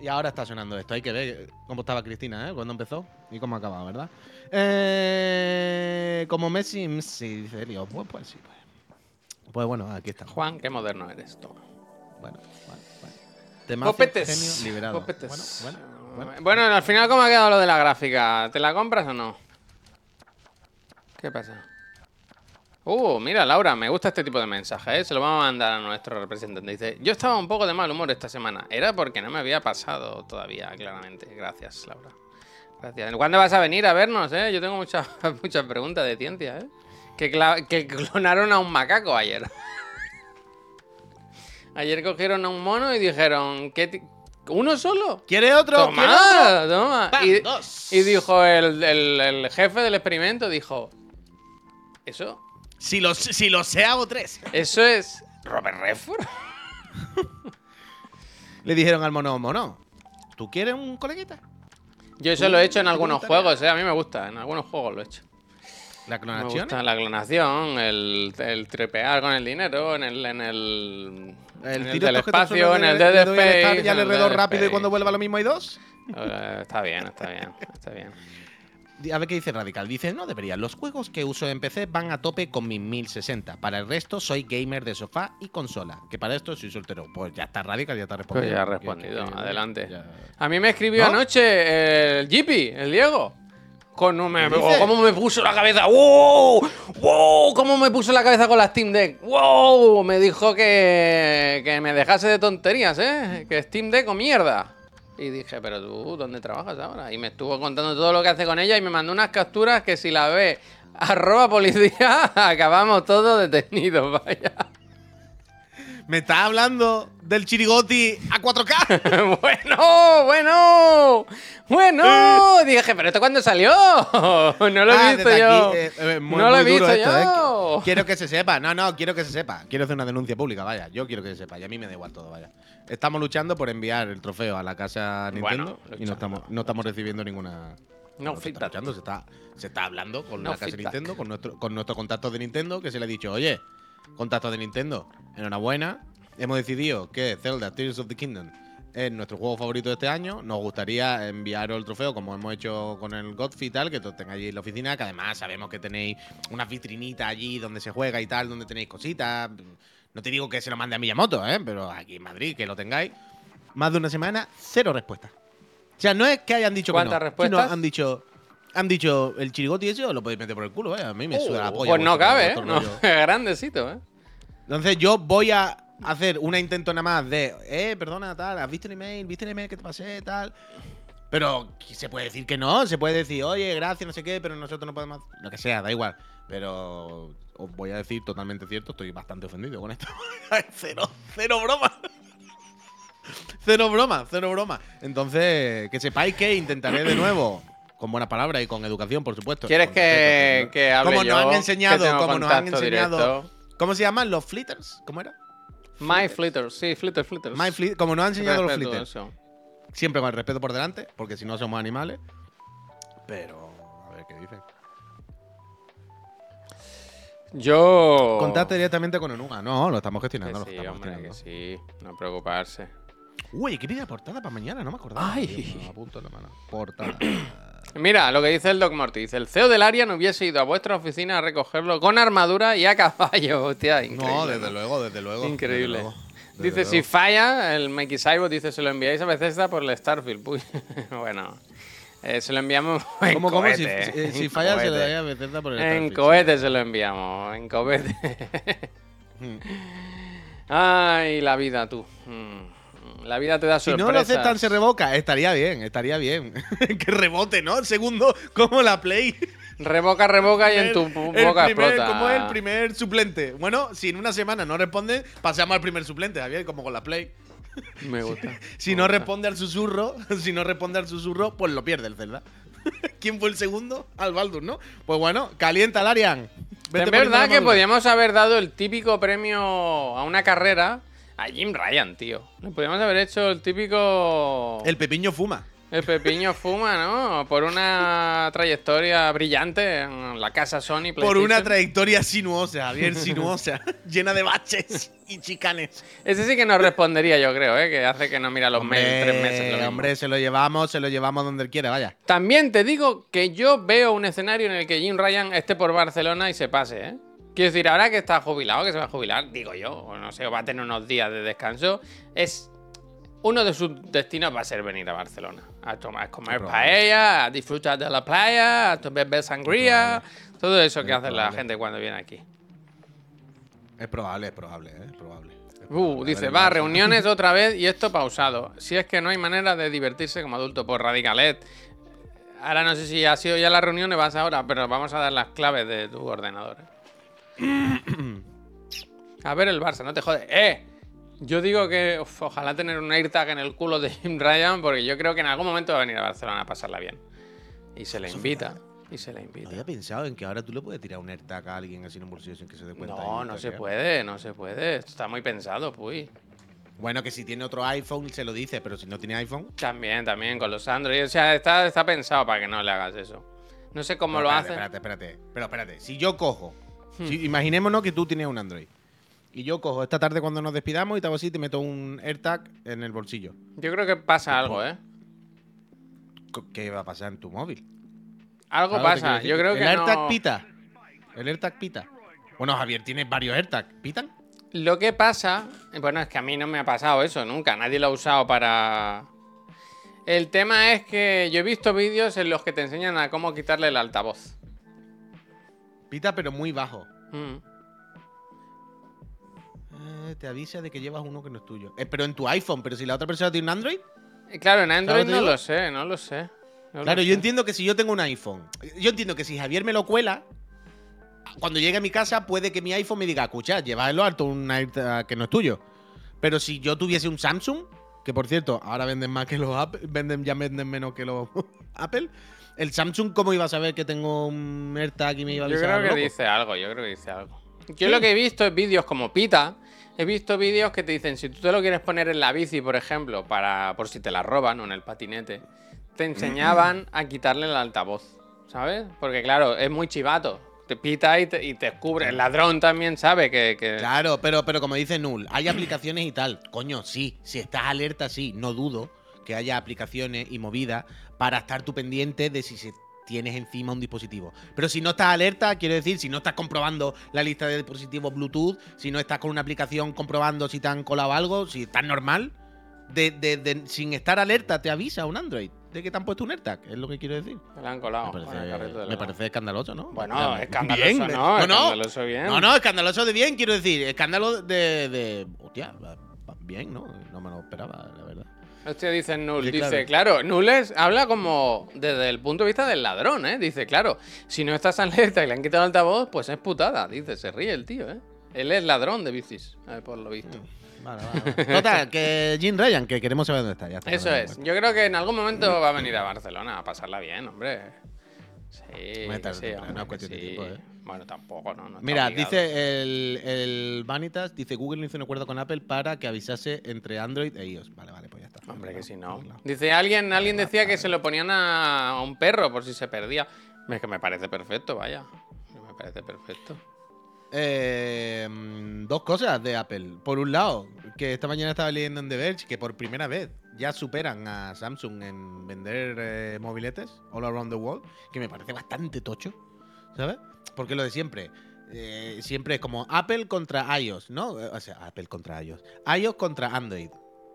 Speaker 2: Y ahora está sonando esto. Hay que ver cómo estaba Cristina, ¿eh? Cuando empezó y cómo acababa, ¿verdad? Eh, como Messi, sí, dice. Pues, pues sí, pues. Pues bueno, aquí está.
Speaker 1: Juan, qué moderno eres tú.
Speaker 2: Bueno, bueno, bueno. Temazo, genio liberado.
Speaker 1: Popetes.
Speaker 2: Bueno, bueno, bueno.
Speaker 1: Bueno, al final, ¿cómo ha quedado lo de la gráfica? ¿Te la compras o no? ¿Qué pasa? Uh, mira, Laura, me gusta este tipo de mensajes, ¿eh? Se lo vamos a mandar a nuestro representante. Dice, yo estaba un poco de mal humor esta semana. Era porque no me había pasado todavía, claramente. Gracias, Laura. Gracias. ¿Cuándo vas a venir a vernos, eh? Yo tengo muchas, muchas preguntas de ciencia, ¿eh? Que, clonaron a un macaco ayer. ayer cogieron a un mono y dijeron, ¿qué ti- ¿uno solo?
Speaker 2: ¿Quiere otro? ¿Quiere otro?
Speaker 1: Toma, toma. Y, dijo el, el- el jefe del experimento, dijo, ¿eso?
Speaker 2: Si lo, si lo sé, hago tres.
Speaker 1: ¿Eso es Robert Redford?
Speaker 2: Le dijeron al mono, mono, ¿tú quieres un coleguita?
Speaker 1: Yo eso lo he hecho en
Speaker 2: ¿Tú
Speaker 1: algunos juegos, ¿eh? A mí me gusta, en algunos juegos lo he hecho.
Speaker 2: La
Speaker 1: Me
Speaker 2: clonación.
Speaker 1: gusta la clonación, el, el trepear con el dinero, en el, en el, en el
Speaker 2: tiro que te
Speaker 1: espacio, en el
Speaker 2: de-
Speaker 1: Dead Space.
Speaker 2: Ya
Speaker 1: en
Speaker 2: le
Speaker 1: el
Speaker 2: redo rápido y cuando vuelva lo mismo hay dos.
Speaker 1: Eh, está bien, está bien, está bien.
Speaker 2: A ver qué dice Radical. Dice, no debería. Los juegos que uso en PC van a tope con mi 1060. Para el resto soy gamer de sofá y consola. Que para esto soy soltero. Pues ya está Radical, ya está respondido.
Speaker 1: Pues ya ha respondido,
Speaker 2: que- que-
Speaker 1: adelante.
Speaker 2: ya.
Speaker 1: A mí me escribió
Speaker 2: ¿No?
Speaker 1: anoche el Jippy, el Diego. Con me,
Speaker 2: ¿Qué dice?
Speaker 1: ¿Cómo me puso la cabeza? ¡Wow! ¡Wow! ¿Cómo me puso la cabeza con la Steam Deck? ¡Wow! Me dijo que, que me dejase de tonterías, ¿eh? Que Steam Deck o mierda. Y dije, pero tú, ¿dónde trabajas ahora? Y me estuvo contando todo lo que hace con ella y me mandó unas capturas que si la ve arroba policía, acabamos todos detenidos, vaya.
Speaker 2: Me está hablando del chirigoti a 4K.
Speaker 1: bueno, bueno, bueno. Dije, pero ¿esto cuándo salió? No lo he
Speaker 2: Ah,
Speaker 1: visto yo.
Speaker 2: aquí, eh, eh, muy-
Speaker 1: no lo he visto
Speaker 2: esto, ¿eh?
Speaker 1: yo.
Speaker 2: Quiero que se sepa. No, no, quiero que se sepa. Quiero hacer una denuncia pública, vaya. Yo quiero que se sepa. Y a mí me da igual todo, vaya. Estamos luchando por enviar el trofeo a la casa Nintendo
Speaker 1: Bueno,
Speaker 2: y no estamos, no estamos recibiendo ninguna.
Speaker 1: No,
Speaker 2: se está luchando, se está, se está hablando con
Speaker 1: No
Speaker 2: la casa
Speaker 1: feedback.
Speaker 2: Nintendo, con nuestro, con nuestro contacto de Nintendo, que se le ha dicho, oye, contacto de Nintendo, enhorabuena. Hemos decidido que Zelda Tears of the Kingdom es nuestro juego favorito de este año. Nos gustaría enviaros el trofeo, como hemos hecho con el Godfrey y tal, que tengáis allí en la oficina, que además sabemos que tenéis unas vitrinitas allí donde se juega y tal, donde tenéis cositas. No te digo que se lo mande a Miyamoto, ¿eh? pero aquí en Madrid, que lo tengáis. Más de una semana, cero respuestas. O sea, no es que hayan dicho que no,
Speaker 1: ¿Cuántas
Speaker 2: sino
Speaker 1: respuestas?
Speaker 2: han dicho, han dicho el chirigoti ese lo podéis meter por el culo, ¿eh? A mí me suda la polla.
Speaker 1: pues no cabe, ¿eh? No, grandecito, ¿eh?
Speaker 2: Entonces yo voy a hacer un intento nada más de, eh, perdona, tal, ¿has visto el email? ¿Viste el email que te pasé? Tal. Pero se puede decir que no, se puede decir, oye, gracias, no sé qué, pero nosotros no podemos. Lo que sea, da igual. Pero os voy a decir totalmente cierto, estoy bastante ofendido con esto. cero, cero broma. cero broma, cero broma. Entonces, que sepáis que intentaré de nuevo. Con buenas palabras y con educación, por supuesto.
Speaker 1: ¿Quieres
Speaker 2: Con
Speaker 1: que,
Speaker 2: respeto,
Speaker 1: que hable
Speaker 2: Como nos han
Speaker 1: que
Speaker 2: enseñado, como nos han enseñado.
Speaker 1: directo?
Speaker 2: ¿Cómo se llaman? ¿Los flitters? ¿Cómo era?
Speaker 1: My Flitters, sí, Flitter, Flitters.
Speaker 2: My flit- como nos han enseñado los flitters.
Speaker 1: eso.
Speaker 2: Siempre con el respeto por delante, porque si no somos animales. Pero, a ver qué dicen.
Speaker 1: Yo.
Speaker 2: Contacte directamente con Onuga. No, lo estamos
Speaker 1: Que
Speaker 2: gestionando. lo
Speaker 1: sí,
Speaker 2: estamos
Speaker 1: hombre, que sí. No preocuparse.
Speaker 2: Uy, qué pide portada para mañana, no me acordaba.
Speaker 1: Ay.
Speaker 2: Lo apunto en la mano. Portada.
Speaker 1: Mira, lo que dice el Doc Morty. Dice, el CEO del área no hubiese ido a vuestra oficina a recogerlo con armadura y a caballo. Hostia, increíble.
Speaker 2: No, desde luego, desde luego.
Speaker 1: Increíble.
Speaker 2: desde luego, desde
Speaker 1: Dice, si falla, el Mikey Cybo dice, se lo enviáis a Bethesda por el Starfield. Uy, bueno, eh, se lo enviamos en
Speaker 2: ¿Cómo, cómo? Si,
Speaker 1: cohete,
Speaker 2: si- si
Speaker 1: en
Speaker 2: falla, se
Speaker 1: cohete.
Speaker 2: daría a Bethesda por el
Speaker 1: En
Speaker 2: Starfield.
Speaker 1: cohete se lo enviamos, en cohete. Ay, la vida, tú. Mm, La vida te da
Speaker 2: Si
Speaker 1: sorpresas.
Speaker 2: no lo aceptan, se revoca. Estaría bien, estaría bien. que rebote, ¿no? Segundo, como la Play.
Speaker 1: Revoca, revoca y en tu
Speaker 2: El- el
Speaker 1: boca
Speaker 2: primer-
Speaker 1: explota.
Speaker 2: Como el primer suplente. Bueno, si en una semana no responde, pasamos al primer suplente, Javier, como con la Play.
Speaker 1: Me gusta.
Speaker 2: Si
Speaker 1: me
Speaker 2: no
Speaker 1: gusta.
Speaker 2: responde al susurro, si no responde al susurro, pues lo pierde el Zelda. ¿Quién fue el segundo? Al Baldur, ¿no? Pues bueno, calienta el Arian. Vete
Speaker 1: Es verdad que podíamos haber dado el típico premio a una carrera a Jim Ryan, tío. Le podíamos haber hecho el típico.
Speaker 2: El pepiño fuma.
Speaker 1: El Pepiño Fuma, ¿no? Por una trayectoria brillante en la casa Sony.
Speaker 2: Por una trayectoria sinuosa, Javier, sinuosa. llena de baches y chicanes.
Speaker 1: Ese sí que nos respondería, yo creo, ¿eh? Que hace que no mira los mails tres meses. lo
Speaker 2: hombre, se lo llevamos, se lo llevamos donde él quiera, vaya.
Speaker 1: También te digo que yo veo un escenario en el que Jim Ryan esté por Barcelona y se pase, ¿eh? Quiero decir, ahora que está jubilado, que se va a jubilar, digo yo, o no sé, o va a tener unos días de descanso, es. Uno de sus destinos va a ser venir a Barcelona. A, tomar, a comer paella, a disfrutar de la playa, a beber sangría, todo eso que
Speaker 2: Es
Speaker 1: hace la gente cuando viene aquí.
Speaker 2: Es probable, es probable, ¿eh? es probable. Es
Speaker 1: Uh,
Speaker 2: probable. A
Speaker 1: dice, va,
Speaker 2: Barça.
Speaker 1: reuniones otra vez y esto pausado. Si es que no hay manera de divertirse como adulto por Radicalet. Ahora no sé si ha sido ya la reunión o vas ahora, pero vamos a dar las claves de tu ordenador. ¿eh? a ver el Barça, no te jodes. ¡Eh! Yo digo que uf, ojalá tener un AirTag en el culo de Jim Ryan, porque yo creo que en algún momento va a venir a Barcelona a pasarla bien. Y se le invita. Y se le
Speaker 2: No
Speaker 1: invita.
Speaker 2: había pensado en que ahora tú le puedes tirar un AirTag a alguien así en un bolsillo sin que se dé cuenta.
Speaker 1: No, no se puede, no se puede. Esto está muy pensado, pues.
Speaker 2: Bueno, que si tiene otro iPhone se lo dice, pero si no tiene iPhone.
Speaker 1: También, también, con los Android. O sea, está, está pensado para que no le hagas eso. No sé cómo
Speaker 2: Pero
Speaker 1: lo
Speaker 2: espérate,
Speaker 1: hace.
Speaker 2: Espérate, espérate. Pero espérate, si yo cojo.
Speaker 1: Hmm.
Speaker 2: si- imaginémonos que tú tienes un Android. Y yo cojo esta tarde cuando nos despidamos y te hago así y te meto un AirTag en el bolsillo.
Speaker 1: Yo creo que pasa algo, ¿eh?
Speaker 2: ¿Qué va a pasar en tu móvil?
Speaker 1: Algo
Speaker 2: ¿Sabes lo que
Speaker 1: pasa. Yo creo
Speaker 2: el
Speaker 1: que
Speaker 2: AirTag
Speaker 1: no...
Speaker 2: pita. El AirTag pita. Bueno, Javier, tienes varios AirTag. ¿Pitan?
Speaker 1: Lo que pasa... Bueno, es que a mí no me ha pasado eso nunca. Nadie lo ha usado para... El tema es que yo he visto vídeos en los que te enseñan a cómo quitarle el altavoz.
Speaker 2: Pita, pero muy bajo.
Speaker 1: Mm.
Speaker 2: Eh, te avisa de que llevas uno que no es tuyo. Eh, pero en tu iPhone, pero si la otra persona tiene un Android.
Speaker 1: Y Claro, en Android no lo sé, no lo sé. No lo
Speaker 2: Claro, yo
Speaker 1: sé.
Speaker 2: entiendo que si yo tengo un iPhone, yo entiendo que si Javier me lo cuela, cuando llegue a mi casa puede que mi iPhone me diga, escucha, lleva en lo alto un AirTag que no es tuyo. Pero si yo tuviese un Samsung, que por cierto, ahora venden más que los Apple, venden, ya venden menos que los Apple, el Samsung, ¿cómo iba a saber que tengo un AirTag y me iba a
Speaker 1: Yo
Speaker 2: avisar?
Speaker 1: creo
Speaker 2: a lo
Speaker 1: que
Speaker 2: loco?
Speaker 1: dice algo, yo creo que dice algo. Yo lo que he visto es vídeos como Pita. He visto vídeos que te dicen, si tú te lo quieres poner en la bici, por ejemplo, para por si te la roban o en el patinete, te enseñaban a quitarle el altavoz, ¿sabes? Porque claro, es muy chivato. Te pita y te, y te descubre. El ladrón también sabe que... que-
Speaker 2: Claro, pero, pero como dice Null, hay aplicaciones y tal. Coño, sí, si estás alerta, sí, no dudo que haya aplicaciones y movidas para estar tú pendiente de si se tienes encima un dispositivo. Pero si no estás alerta, quiero decir, si no estás comprobando la lista de dispositivos Bluetooth, si no estás con una aplicación comprobando si te han colado algo, si estás normal, de, de- de- sin estar alerta te avisa un Android de que te han puesto un AirTag, es lo que quiero decir.
Speaker 1: Me la han colado.
Speaker 2: Me parece, me escandaloso, ¿no?
Speaker 1: Bueno, escandaloso
Speaker 2: bien,
Speaker 1: no,
Speaker 2: no, no.
Speaker 1: escandaloso bien.
Speaker 2: No, no, escandaloso de bien, quiero decir. Escándalo de. de hostia, bien, ¿no? No me lo esperaba, la verdad.
Speaker 1: Hostia, dice Null.
Speaker 2: Sí,
Speaker 1: dice, claro, Null es- habla como desde el punto de vista del ladrón, ¿eh? Dice, claro, si no estás alerta y le han quitado el altavoz, pues es putada. Dice, se ríe el tío, ¿eh? Él es ladrón de bicis, por lo visto.
Speaker 2: Vale, vale. vale. Total, que Jim Ryan, que queremos saber dónde está. Ya está
Speaker 1: Eso es. Yo creo que en algún momento va a venir a Barcelona a pasarla bien, hombre. Sí,
Speaker 2: tarde
Speaker 1: sí, hombre,
Speaker 2: cuestión de tiempo, ¿eh?
Speaker 1: Bueno, tampoco, ¿no?
Speaker 2: Mira,
Speaker 1: obligado.
Speaker 2: dice el, el Vanitas, dice Google no hizo un acuerdo con Apple para que avisase entre Android e iOS. Vale, vale, pues.
Speaker 1: Hombre, que si no.
Speaker 2: Arreglado.
Speaker 1: Dice, alguien, alguien decía que se lo ponían a, a un perro por si se perdía. Es que me parece perfecto, vaya. Me parece perfecto.
Speaker 2: Eh, mm, dos cosas de Apple. Por un lado, que esta mañana estaba leyendo en The Verge que por primera vez ya superan a Samsung en vender eh, mobiletes all around the world, que me parece bastante tocho, ¿sabes? Porque lo de siempre, eh, siempre es como Apple contra iOS, ¿no? O sea, Apple contra iOS. iOS contra Android.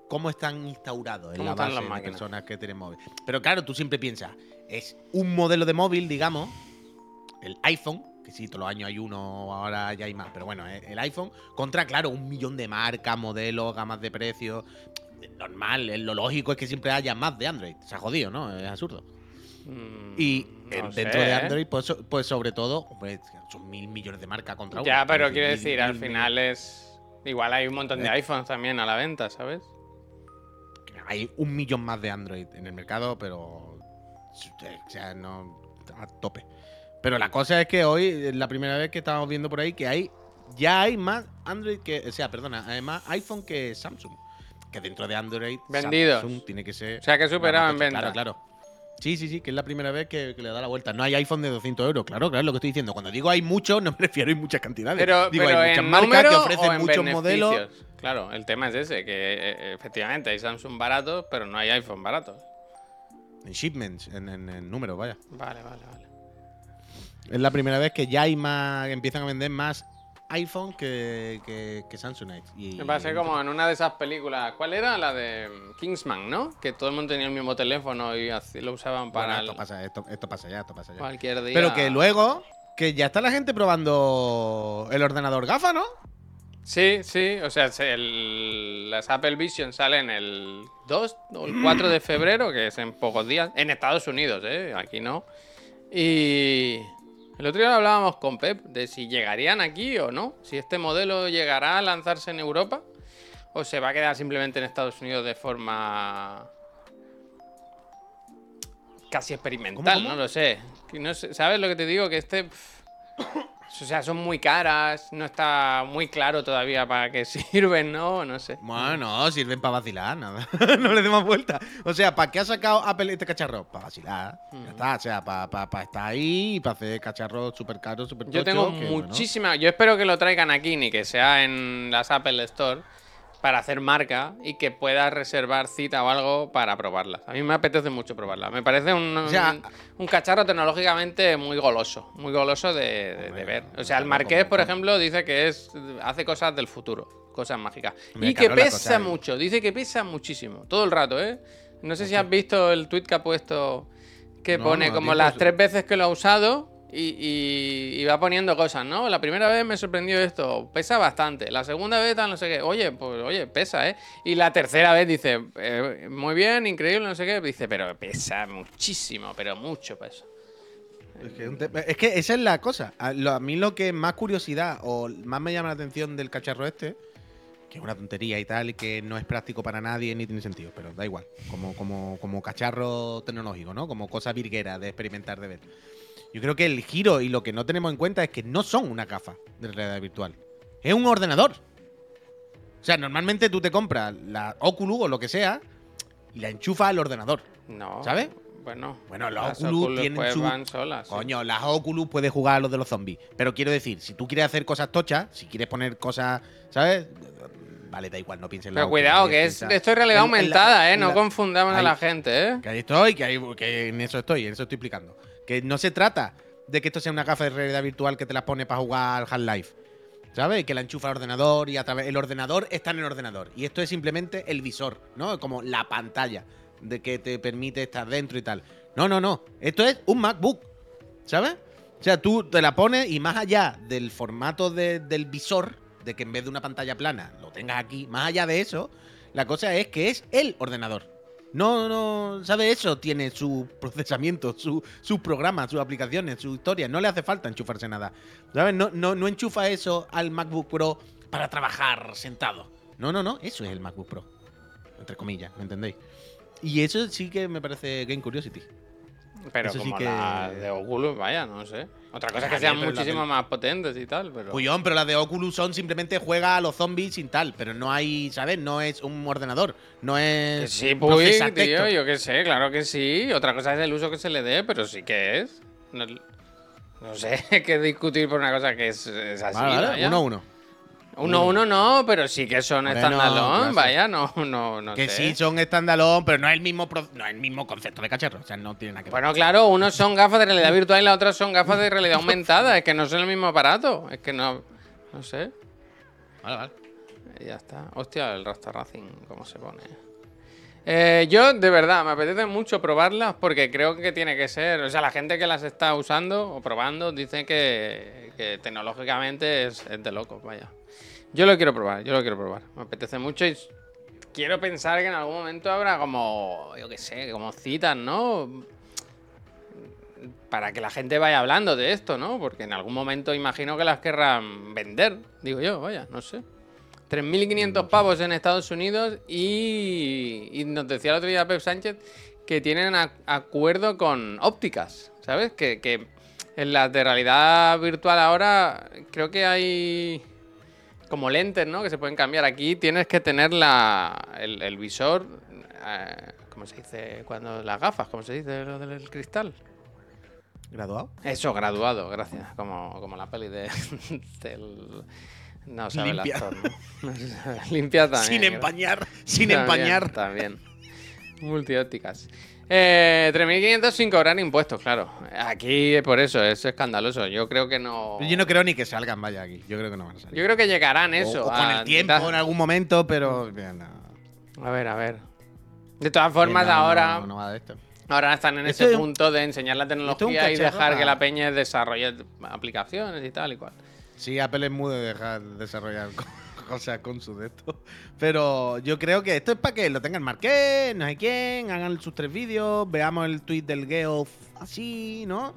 Speaker 2: ¿Cómo están instaurados en
Speaker 1: ¿Cómo
Speaker 2: la base
Speaker 1: las
Speaker 2: de personas que tienen móvil? Pero claro, tú siempre piensas, es un modelo de móvil, digamos, el iPhone, que sí, todos los años hay uno, ahora ya hay más, pero bueno, el iPhone, contra, claro, un millón de marcas, modelos, gamas de precios. Normal, lo lógico es que siempre haya más de Android. Se ha jodido, ¿no? Es absurdo.
Speaker 1: Mm,
Speaker 2: Y
Speaker 1: no sé,
Speaker 2: dentro de
Speaker 1: ¿eh?
Speaker 2: Android, pues, pues sobre todo, hombre, son mil millones de marcas contra uno.
Speaker 1: Ya, pero quiero
Speaker 2: mil-
Speaker 1: decir, al
Speaker 2: mil-
Speaker 1: final es. Igual hay un montón de
Speaker 2: Eh.
Speaker 1: iPhones también a la venta, ¿sabes?
Speaker 2: Hay un millón más de Android en el mercado, pero. O sea, no. A tope. Pero la cosa es que hoy es la primera vez que estamos viendo por ahí que hay. Ya hay más Android que. O sea, perdona, hay más iPhone que Samsung. Que dentro de Android.
Speaker 1: Vendidos.
Speaker 2: Samsung tiene que ser.
Speaker 1: O sea, que superado en
Speaker 2: Claro,
Speaker 1: venta.
Speaker 2: Claro, Sí, sí, sí, que es la primera vez que, que le da la vuelta. No hay iPhone de 200 euros, claro, claro, es lo que estoy diciendo. Cuando digo hay muchos, no me refiero a muchas cantidades.
Speaker 1: Pero,
Speaker 2: digo,
Speaker 1: pero
Speaker 2: hay muchas
Speaker 1: en
Speaker 2: marcas que ofrecen
Speaker 1: en
Speaker 2: muchos modelos.
Speaker 1: Claro, el tema es ese, que eh, efectivamente hay Samsung baratos, pero no hay iPhone baratos.
Speaker 2: En shipments, en, en, en números, vaya.
Speaker 1: Vale, vale, vale.
Speaker 2: Es la primera vez que ya hay más, que empiezan a vender más iPhone que, que, que Samsung. Y,
Speaker 1: Me parece como en una de esas películas. ¿Cuál era? La de Kingsman, ¿no? Que todo el mundo tenía el mismo teléfono y lo usaban
Speaker 2: Bueno,
Speaker 1: para
Speaker 2: esto,
Speaker 1: el-
Speaker 2: pasa, esto, esto pasa ya, esto pasa ya.
Speaker 1: cualquier día.
Speaker 2: Pero que luego, que ya está la gente probando el ordenador gafa, ¿no?
Speaker 1: Sí, sí, o sea, se- el- las Apple Vision salen el 2 o el 4 de febrero, que es en pocos días, en Estados Unidos, ¿eh? Aquí no. Y el otro día hablábamos con Pep de si llegarían aquí o no, si este modelo llegará a lanzarse en Europa o se va a quedar simplemente en Estados Unidos de forma casi experimental,
Speaker 2: ¿Cómo, cómo?
Speaker 1: no lo sé. Que no sé- ¿Sabes lo que te digo? Que este... o sea, son muy caras, no está muy claro todavía para qué sirven, ¿no? No sé.
Speaker 2: Bueno, sirven para vacilar, nada. no le demos vuelta. O sea, ¿para qué ha sacado Apple este cacharro? Para vacilar. Ya está. O sea, para estar ahí y para hacer cacharros súper caros, súper
Speaker 1: Yo tengo
Speaker 2: que, bueno,
Speaker 1: muchísima. Yo espero que lo traigan aquí, ni que sea en las Apple Store, para hacer marca y que puedas reservar cita o algo para probarlas. A mí me apetece mucho probarlas. Me parece un,
Speaker 2: O sea-
Speaker 1: un, un cacharro tecnológicamente muy goloso. Muy goloso de, de- ver. O sea, el Marqués, por ejemplo, dice que es hace cosas del futuro. Cosas mágicas. Y que pesa mucho. Dice que pesa muchísimo. Todo el rato, ¿eh? No sé si has visto el tweet que ha puesto que
Speaker 2: No,
Speaker 1: pone
Speaker 2: no,
Speaker 1: como las tres veces que lo ha usado y, va poniendo cosas, ¿no? La primera vez me sorprendió esto, pesa bastante. La segunda vez tal, no sé qué. Oye, pues oye, pesa, ¿eh? Y la tercera vez dice, eh, muy bien, increíble, no sé qué. Dice, pero pesa muchísimo, pero mucho pesa.
Speaker 2: Es que, esa es la cosa. A mí lo que más curiosidad o más me llama la atención del cacharro este, que es una tontería y tal, y que no es práctico para nadie ni tiene sentido, pero da igual. Como, como, como cacharro tecnológico, ¿no? Como cosa virguera de experimentar, de ver. Yo creo que el giro y lo que no tenemos en cuenta es que no son una gafa de realidad virtual. Es un ordenador. O sea, normalmente tú te compras la Oculus o lo que sea y la enchufas al ordenador.
Speaker 1: No.
Speaker 2: ¿Sabes?
Speaker 1: Bueno,
Speaker 2: Bueno,
Speaker 1: las
Speaker 2: Oculus tienen
Speaker 1: pues
Speaker 2: su-
Speaker 1: van solas. sí.
Speaker 2: Coño, las Oculus puedes jugar a los de los zombies. Pero quiero decir, si tú quieres hacer cosas tochas, si quieres poner cosas, ¿sabes? Vale, da igual, no pienses en la
Speaker 1: Pero
Speaker 2: Oculus,
Speaker 1: cuidado, que es, esto es realidad
Speaker 2: en- en la-
Speaker 1: aumentada, ¿eh? No
Speaker 2: la-
Speaker 1: confundamos a la gente, ¿eh?
Speaker 2: Que ahí estoy, que, ahí, que en eso estoy, en eso estoy explicando. Que no se trata de que esto sea una gafa de realidad virtual que te las pone para jugar al Half-Life. ¿Sabes? Que la enchufa al ordenador y a través. El ordenador está en el ordenador. Y esto es simplemente el visor, ¿no? Como la pantalla de que te permite estar dentro y tal. No, no, no. Esto es un MacBook. ¿Sabes? O sea, tú te la pones y más allá del formato de- del visor, de que en vez de una pantalla plana lo tengas aquí, más allá de eso, la cosa es que es el ordenador. No, no, ¿sabe eso? Tiene su procesamiento, su- sus programas, sus aplicaciones, su historia. No le hace falta enchufarse nada. ¿Sabes? No, no, no enchufa eso al MacBook Pro para trabajar sentado. No, no, no. Eso es el MacBook Pro. Entre comillas, ¿me entendéis? Y eso sí que me parece Game Curiosity.
Speaker 1: Pero
Speaker 2: Eso sí
Speaker 1: como
Speaker 2: que-
Speaker 1: las de Oculus, vaya, no sé. Otra cosa es que sean
Speaker 2: la
Speaker 1: muchísimo más potentes y tal, pero...
Speaker 2: Cuyón, pero las de Oculus son simplemente juega a los zombies sin tal. Pero no hay, ¿sabes? No es un ordenador. No es.
Speaker 1: Que sí, pues, tío,
Speaker 2: texto.
Speaker 1: yo qué sé, claro que sí. Otra cosa es el uso que se le dé, pero sí que es. No, no sé, que discutir por una cosa que es, es así.
Speaker 2: Vale, vale,
Speaker 1: vaya.
Speaker 2: uno a uno.
Speaker 1: Uno uno no, pero sí que son
Speaker 2: Hombre,
Speaker 1: standalone,
Speaker 2: no,
Speaker 1: vaya, no, no, no
Speaker 2: Que
Speaker 1: sé.
Speaker 2: sí son standalone, pero no es el mismo pro- no es el mismo concepto de cacharro. O sea, no tiene nada que ver.
Speaker 1: Bueno, claro, unos son gafas de realidad virtual y las otras son gafas de realidad aumentada. Es que no son el mismo aparato. Es que no. No sé.
Speaker 2: Vale, vale.
Speaker 1: Y Ya está. Hostia, el Rasta Racing, ¿cómo se pone? Eh, yo, de verdad, me apetece mucho probarlas porque creo que tiene que ser. O sea, la gente que las está usando o probando dice que, que tecnológicamente es, es de locos, vaya. Yo lo quiero probar, yo lo quiero probar. Me apetece mucho y quiero pensar que en algún momento habrá como, yo qué sé, como citas, ¿no? Para que la gente vaya hablando de esto, ¿no? Porque en algún momento imagino que las querrán vender, digo yo, vaya, no sé. 3.500 pavos en Estados Unidos y, y nos decía el otro día Pep Sánchez que tienen a- acuerdo con ópticas, ¿sabes? Que, que en las de realidad virtual ahora creo que hay como lentes, ¿no? Que se pueden cambiar. Aquí tienes que tener la, el, el visor, eh, ¿cómo se dice? Cuando las gafas, ¿cómo se dice lo del cristal?
Speaker 2: ¿Graduado?
Speaker 1: Eso, graduado, gracias. Como, como la peli de, del... No sabe el
Speaker 2: Limpia.
Speaker 1: actor, ¿no? Limpia también.
Speaker 2: Sin empañar, sin
Speaker 1: también,
Speaker 2: empañar.
Speaker 1: También. Multiópticas. Eh, 3.500 sin cobrar impuestos, claro. Aquí, por eso, es escandaloso. Yo creo que no...
Speaker 2: Yo no creo ni que salgan, vaya, aquí. Yo creo que no van a salir.
Speaker 1: Yo creo que llegarán eso.
Speaker 2: o con
Speaker 1: a-
Speaker 2: el tiempo, en algún momento, pero. no.
Speaker 1: A ver, a ver. De todas formas,
Speaker 2: No,
Speaker 1: ahora,
Speaker 2: No, no va de esto.
Speaker 1: ahora están en
Speaker 2: Esto
Speaker 1: ese
Speaker 2: es un-
Speaker 1: punto de enseñar la tecnología y dejar que la peña desarrolle aplicaciones y tal y cual.
Speaker 2: Sí, Apple es muy de dejar desarrollar co- cosas con su de esto. Pero yo creo que esto es para que lo tengan marqué, no sé quién, hagan sus tres vídeos, veamos el tweet del Geoff así, ¿no?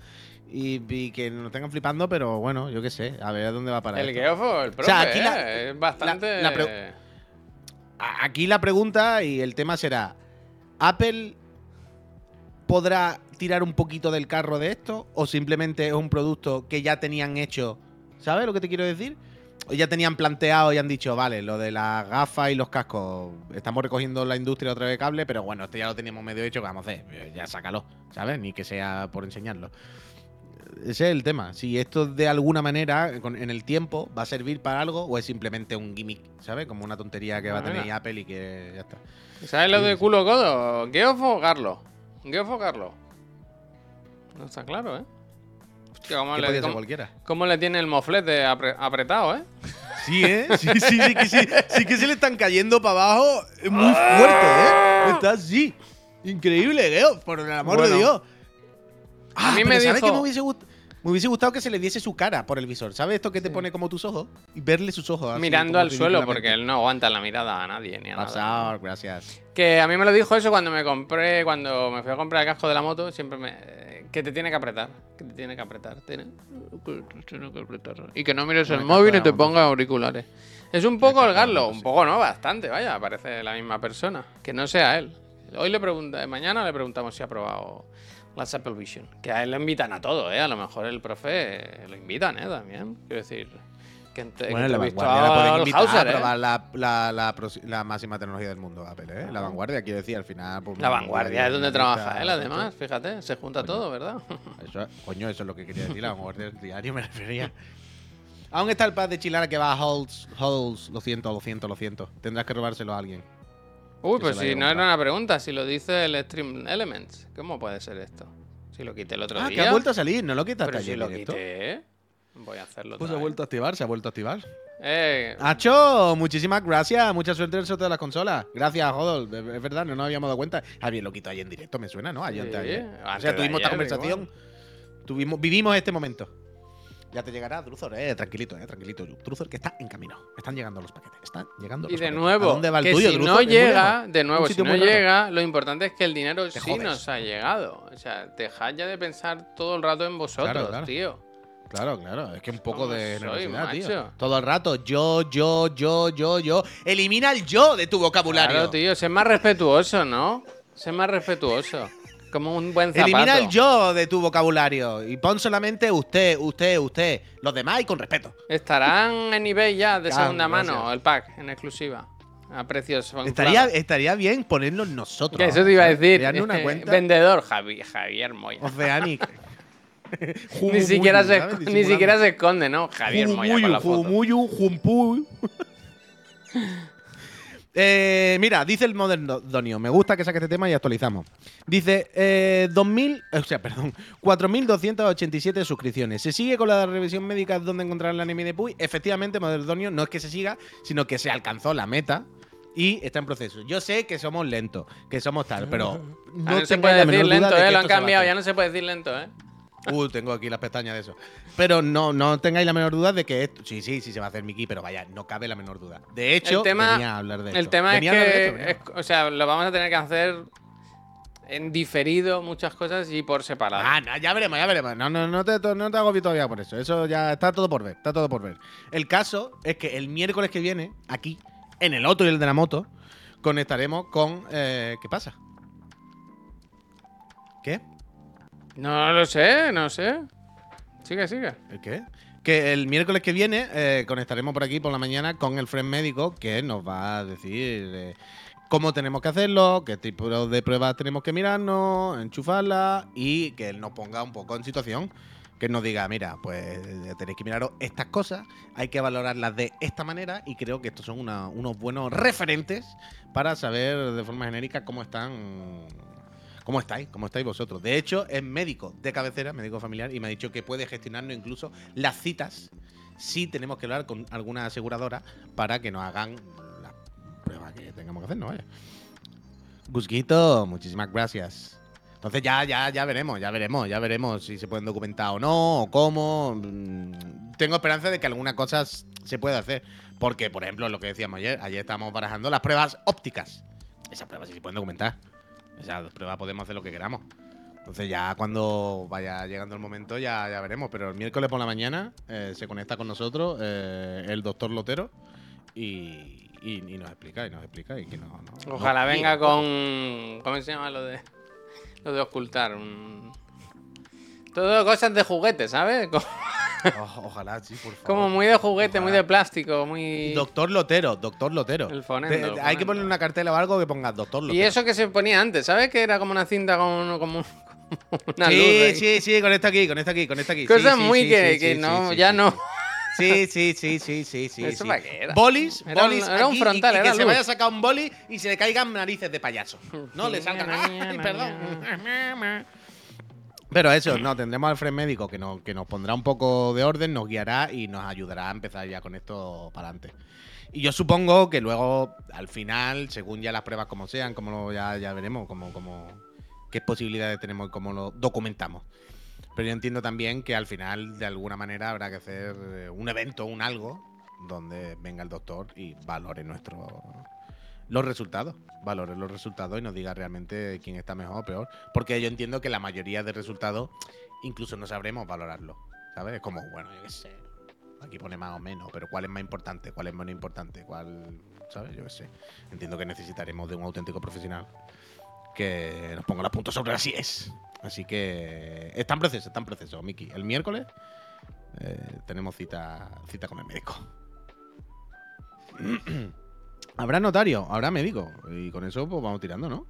Speaker 2: Y, y que nos tengan flipando, pero bueno, yo qué sé, a ver a dónde va para
Speaker 1: El
Speaker 2: esto.
Speaker 1: Geofo, el profe,
Speaker 2: sea, aquí la-
Speaker 1: eh, es bastante...
Speaker 2: la A- Aquí la pregunta y el tema será: ¿Apple podrá tirar un poquito del carro de esto? ¿O simplemente es un producto que ya tenían hecho? ¿Sabes lo que te quiero decir? Ya tenían planteado y han dicho, vale, lo de las gafas y los cascos, estamos recogiendo la industria otra vez de cable, pero bueno, esto ya lo teníamos medio hecho, ¿qué vamos a hacer? Eh, Ya sácalo, ¿sabes? Ni que sea por enseñarlo. Ese es el tema. Si esto de alguna manera, en el tiempo, va a servir para algo o es simplemente un gimmick, ¿sabes? Como una tontería que va a tener. Apple y que ya está.
Speaker 1: ¿Sabes lo de culo codo? ¿Geofo o Garlo? ¿Geofo o Garlo? No está claro, ¿eh? ¿Cómo
Speaker 2: Que
Speaker 1: le,
Speaker 2: podía ser cualquiera.
Speaker 1: cómo le tiene el moflete apre- apretado, eh?
Speaker 2: Sí, ¿eh? Sí, sí, sí, que sí, sí que se le están cayendo para abajo muy fuerte, ¿eh? Está así. Increíble, Geo, por el amor
Speaker 1: Bueno.
Speaker 2: de Dios.
Speaker 1: A mí
Speaker 2: pero
Speaker 1: me
Speaker 2: ¿sabes
Speaker 1: dijo-
Speaker 2: qué me hubiese gustado? Me hubiese gustado que se le diese su cara por el visor. ¿Sabes esto que te
Speaker 1: Sí.
Speaker 2: pone como tus ojos? Y verle sus ojos. así,
Speaker 1: Mirando al suelo, porque él no aguanta la mirada a nadie ni a nada.
Speaker 2: Pasado, gracias.
Speaker 1: Que a mí me lo dijo eso cuando me compré, cuando me fui a comprar el casco de la moto, siempre me... Que te tiene que apretar, que te tiene que apretar. Tiene, que te tiene que apretar. Y que no mires el móvil y te pongas auriculares. Es un poco
Speaker 2: casco de
Speaker 1: el
Speaker 2: la
Speaker 1: Garlo,
Speaker 2: moto,
Speaker 1: un poco no, bastante, vaya, parece la misma persona. Que no sea él. Hoy le pregunta, mañana le preguntamos si ha probado las Apple Vision. Que a él le invitan a todo, ¿eh? A lo mejor el profe eh, lo invitan, ¿eh? También. Quiero decir... Que
Speaker 2: Bueno, en la vanguardia la pueden invitar
Speaker 1: Hauser,
Speaker 2: a
Speaker 1: ¿eh?
Speaker 2: la, la, la, prosi- la máxima tecnología del mundo, Apple, ¿eh? La vanguardia, quiero decir, al final... pues,
Speaker 1: La vanguardia es donde trabaja él, además, fíjate, se junta
Speaker 2: Coño.
Speaker 1: todo, ¿verdad?
Speaker 2: Eso, coño, eso es lo que quería decir, la vanguardia del diario me refería. Aún está el pad de Chilara que va a Halls, Halls, lo siento, lo siento, lo siento. Tendrás que robárselo a alguien.
Speaker 1: Uy,
Speaker 2: Que
Speaker 1: pues si no era una pregunta, si lo dice el Stream Elements, ¿cómo puede ser esto? Si lo quité el otro
Speaker 2: Ah, que
Speaker 1: día.
Speaker 2: ha vuelto a salir, no lo quitaste
Speaker 1: pero si
Speaker 2: ayer
Speaker 1: lo
Speaker 2: en directo?
Speaker 1: quité, voy a hacerlo
Speaker 2: Pues
Speaker 1: otra
Speaker 2: se ha vuelto a activar, se ha vuelto a activar.
Speaker 1: Eh,
Speaker 2: Hacho, muchísimas gracias. Mucha suerte en el sorteo de las consolas. Gracias, Jodol. Es verdad, no nos habíamos dado cuenta. Ah, bien, lo quito ayer en directo, me suena, ¿no? Ayer,
Speaker 1: Sí,
Speaker 2: antes. O sea, tuvimos esta conversación. Tuvimos, vivimos este momento. Ya te llegará, Druzor, eh. Tranquilito, eh. Tranquilito. Druzor, que está en camino. Están llegando los paquetes. Están llegando
Speaker 1: y
Speaker 2: los
Speaker 1: de
Speaker 2: paquetes.
Speaker 1: nuevo,
Speaker 2: ¿A dónde va el
Speaker 1: que
Speaker 2: tuyo,
Speaker 1: si
Speaker 2: Druzor?
Speaker 1: no llega, de nuevo, si no
Speaker 2: raro.
Speaker 1: llega, lo importante es que el dinero sí
Speaker 2: jodes.
Speaker 1: nos ha llegado. O sea, dejad ya de pensar todo el rato en vosotros,
Speaker 2: Claro, claro.
Speaker 1: tío.
Speaker 2: Claro, claro. Es que un poco
Speaker 1: ¿Cómo
Speaker 2: de
Speaker 1: soy,
Speaker 2: generosidad, tío. Todo el rato. Yo, yo, yo, yo, yo. Elimina el yo de tu vocabulario.
Speaker 1: Claro, tío, sé más respetuoso, ¿no? Sé más respetuoso. Como un buen zapato.
Speaker 2: Elimina el yo de tu vocabulario y pon solamente usted, usted, usted. Los demás y con respeto.
Speaker 1: Estarán en eBay ya de segunda
Speaker 2: gracias.
Speaker 1: mano, el pack, en exclusiva. A precios
Speaker 2: Estaría, estaría bien ponernos nosotros.
Speaker 1: Que eso te iba a decir.
Speaker 2: Crearnos una
Speaker 1: eh,
Speaker 2: cuenta.
Speaker 1: Vendedor, Javi- Javier Moya.
Speaker 2: Oceanic.
Speaker 1: Ni siquiera, se, ni siquiera se esconde, ¿no? Javier Moya con la foto.
Speaker 2: Jumuyu, jumpuy. Eh, mira, dice el moderno Donio, me gusta que saque este tema y actualizamos. Dice, eh, 2000, o sea, perdón, 4.287 suscripciones. ¿Se sigue con la revisión médica donde encontrar el anime de Puy? Efectivamente, Modern Donio, no es que se siga, sino que se alcanzó la meta y está en proceso. Yo sé que somos lentos, que somos tal, pero no,
Speaker 1: no se puede decir lento, ¿eh? Lo han cambiado, ya no se puede decir lento, ¿eh?
Speaker 2: Uh, tengo aquí las pestañas de eso. Pero no, no tengáis la menor duda de que esto. Sí, sí, sí se va a hacer Miki, pero vaya, no cabe la menor duda. De hecho,
Speaker 1: El tema-
Speaker 2: venía a hablar de esto.
Speaker 1: El tema es
Speaker 2: Venía esto,
Speaker 1: que, es- o sea, lo vamos a tener que hacer en diferido muchas cosas y por separado.
Speaker 2: Ah, no, ya veremos, ya veremos. No, no, no te, no te todavía por eso. Eso ya está todo por ver, está todo por ver. El caso es que el miércoles que viene, aquí, en el otro y el de la moto, conectaremos con. eh, ¿Qué pasa? ¿Qué?
Speaker 1: No lo sé, no sé. Sigue, sigue.
Speaker 2: ¿El qué? Que el miércoles que viene eh, conectaremos por aquí por la mañana con el friend médico que nos va a decir eh, cómo tenemos que hacerlo, qué tipo de pruebas tenemos que mirarnos, enchufarlas y que él nos ponga un poco en situación. Que nos diga, mira, pues eh, tenéis que miraros estas cosas, hay que valorarlas de esta manera y creo que estos son una- unos buenos referentes para saber de forma genérica cómo están ¿Cómo estáis? ¿Cómo estáis vosotros? De hecho, es médico de cabecera, médico familiar, y me ha dicho que puede gestionarnos incluso las citas si tenemos que hablar con alguna aseguradora para que nos hagan la prueba que tengamos que hacer, ¿no? Vaya. Busquito, muchísimas gracias. Entonces ya, ya, ya veremos, ya veremos, ya veremos si se pueden documentar o no, o cómo. Mm, Tengo esperanza de que alguna cosa s- se pueda hacer. Porque, por ejemplo, lo que decíamos ayer, ayer estábamos barajando las pruebas ópticas. Esas pruebas sí se pueden documentar. Esas pruebas podemos hacer lo que queramos. Entonces ya cuando vaya llegando el momento ya, ya veremos. Pero el miércoles por la mañana eh, se conecta con nosotros eh, el doctor Lotero y, y- y nos explica, y nos explica. Y que no, no-
Speaker 1: Ojalá venga con. ¿Cómo se llama lo de. Lo de ocultar? Un- Todo cosas de juguete, ¿sabes? Como,
Speaker 2: O- ojalá, sí, por favor.
Speaker 1: como muy de juguete, muy
Speaker 2: Ojalá.
Speaker 1: de plástico, muy.
Speaker 2: Doctor Lotero, doctor Lotero.
Speaker 1: El fonendo, el
Speaker 2: hay que
Speaker 1: fonendo.
Speaker 2: ponerle una cartela o algo que ponga doctor Lotero.
Speaker 1: Y eso que se ponía antes, ¿sabes? Que era como una cinta con como, una
Speaker 2: sí,
Speaker 1: luz.
Speaker 2: sí, sí, con esto aquí, con esto aquí, con esto aquí.
Speaker 1: Cosas
Speaker 2: Sí,
Speaker 1: muy
Speaker 2: sí,
Speaker 1: que,
Speaker 2: sí,
Speaker 1: que no, ya no.
Speaker 2: Sí, sí, sí, sí, sí, sí.
Speaker 1: ¿Eso
Speaker 2: sí.
Speaker 1: para qué era?
Speaker 2: Bolis,
Speaker 1: Era un-
Speaker 2: bolis
Speaker 1: era un
Speaker 2: aquí y-
Speaker 1: frontal,
Speaker 2: y,
Speaker 1: era
Speaker 2: que se
Speaker 1: luz.
Speaker 2: vaya a sacar un boli y se le caigan narices de payaso. No le salgan. Perdón. Pero eso, no, tendremos al Fred médico que nos, que nos pondrá un poco de orden, nos guiará y nos ayudará a empezar ya con esto para adelante. Y yo supongo que luego, al final, según ya las pruebas como sean, como lo- ya, ya veremos, como, como, qué posibilidades tenemos y cómo lo documentamos. Pero yo entiendo también que al final, de alguna manera, habrá que hacer eh, un evento, un algo, donde venga el doctor y valore nuestro, los resultados. Valore los resultados y nos diga realmente quién está mejor o peor. Porque yo entiendo que la mayoría de resultados incluso no sabremos valorarlo. ¿Sabes? Es como, bueno, yo qué sé. Aquí pone más o menos, pero ¿cuál es más importante? ¿Cuál es menos importante? ¿Cuál. ¿Sabes? Yo qué sé. Entiendo que necesitaremos de un auténtico profesional que nos ponga los puntos sobre las es. Así que está en proceso, está en proceso, Miki. El miércoles eh, tenemos cita, cita con el médico. habrá notario, habrá médico. Y con eso pues vamos tirando, ¿no?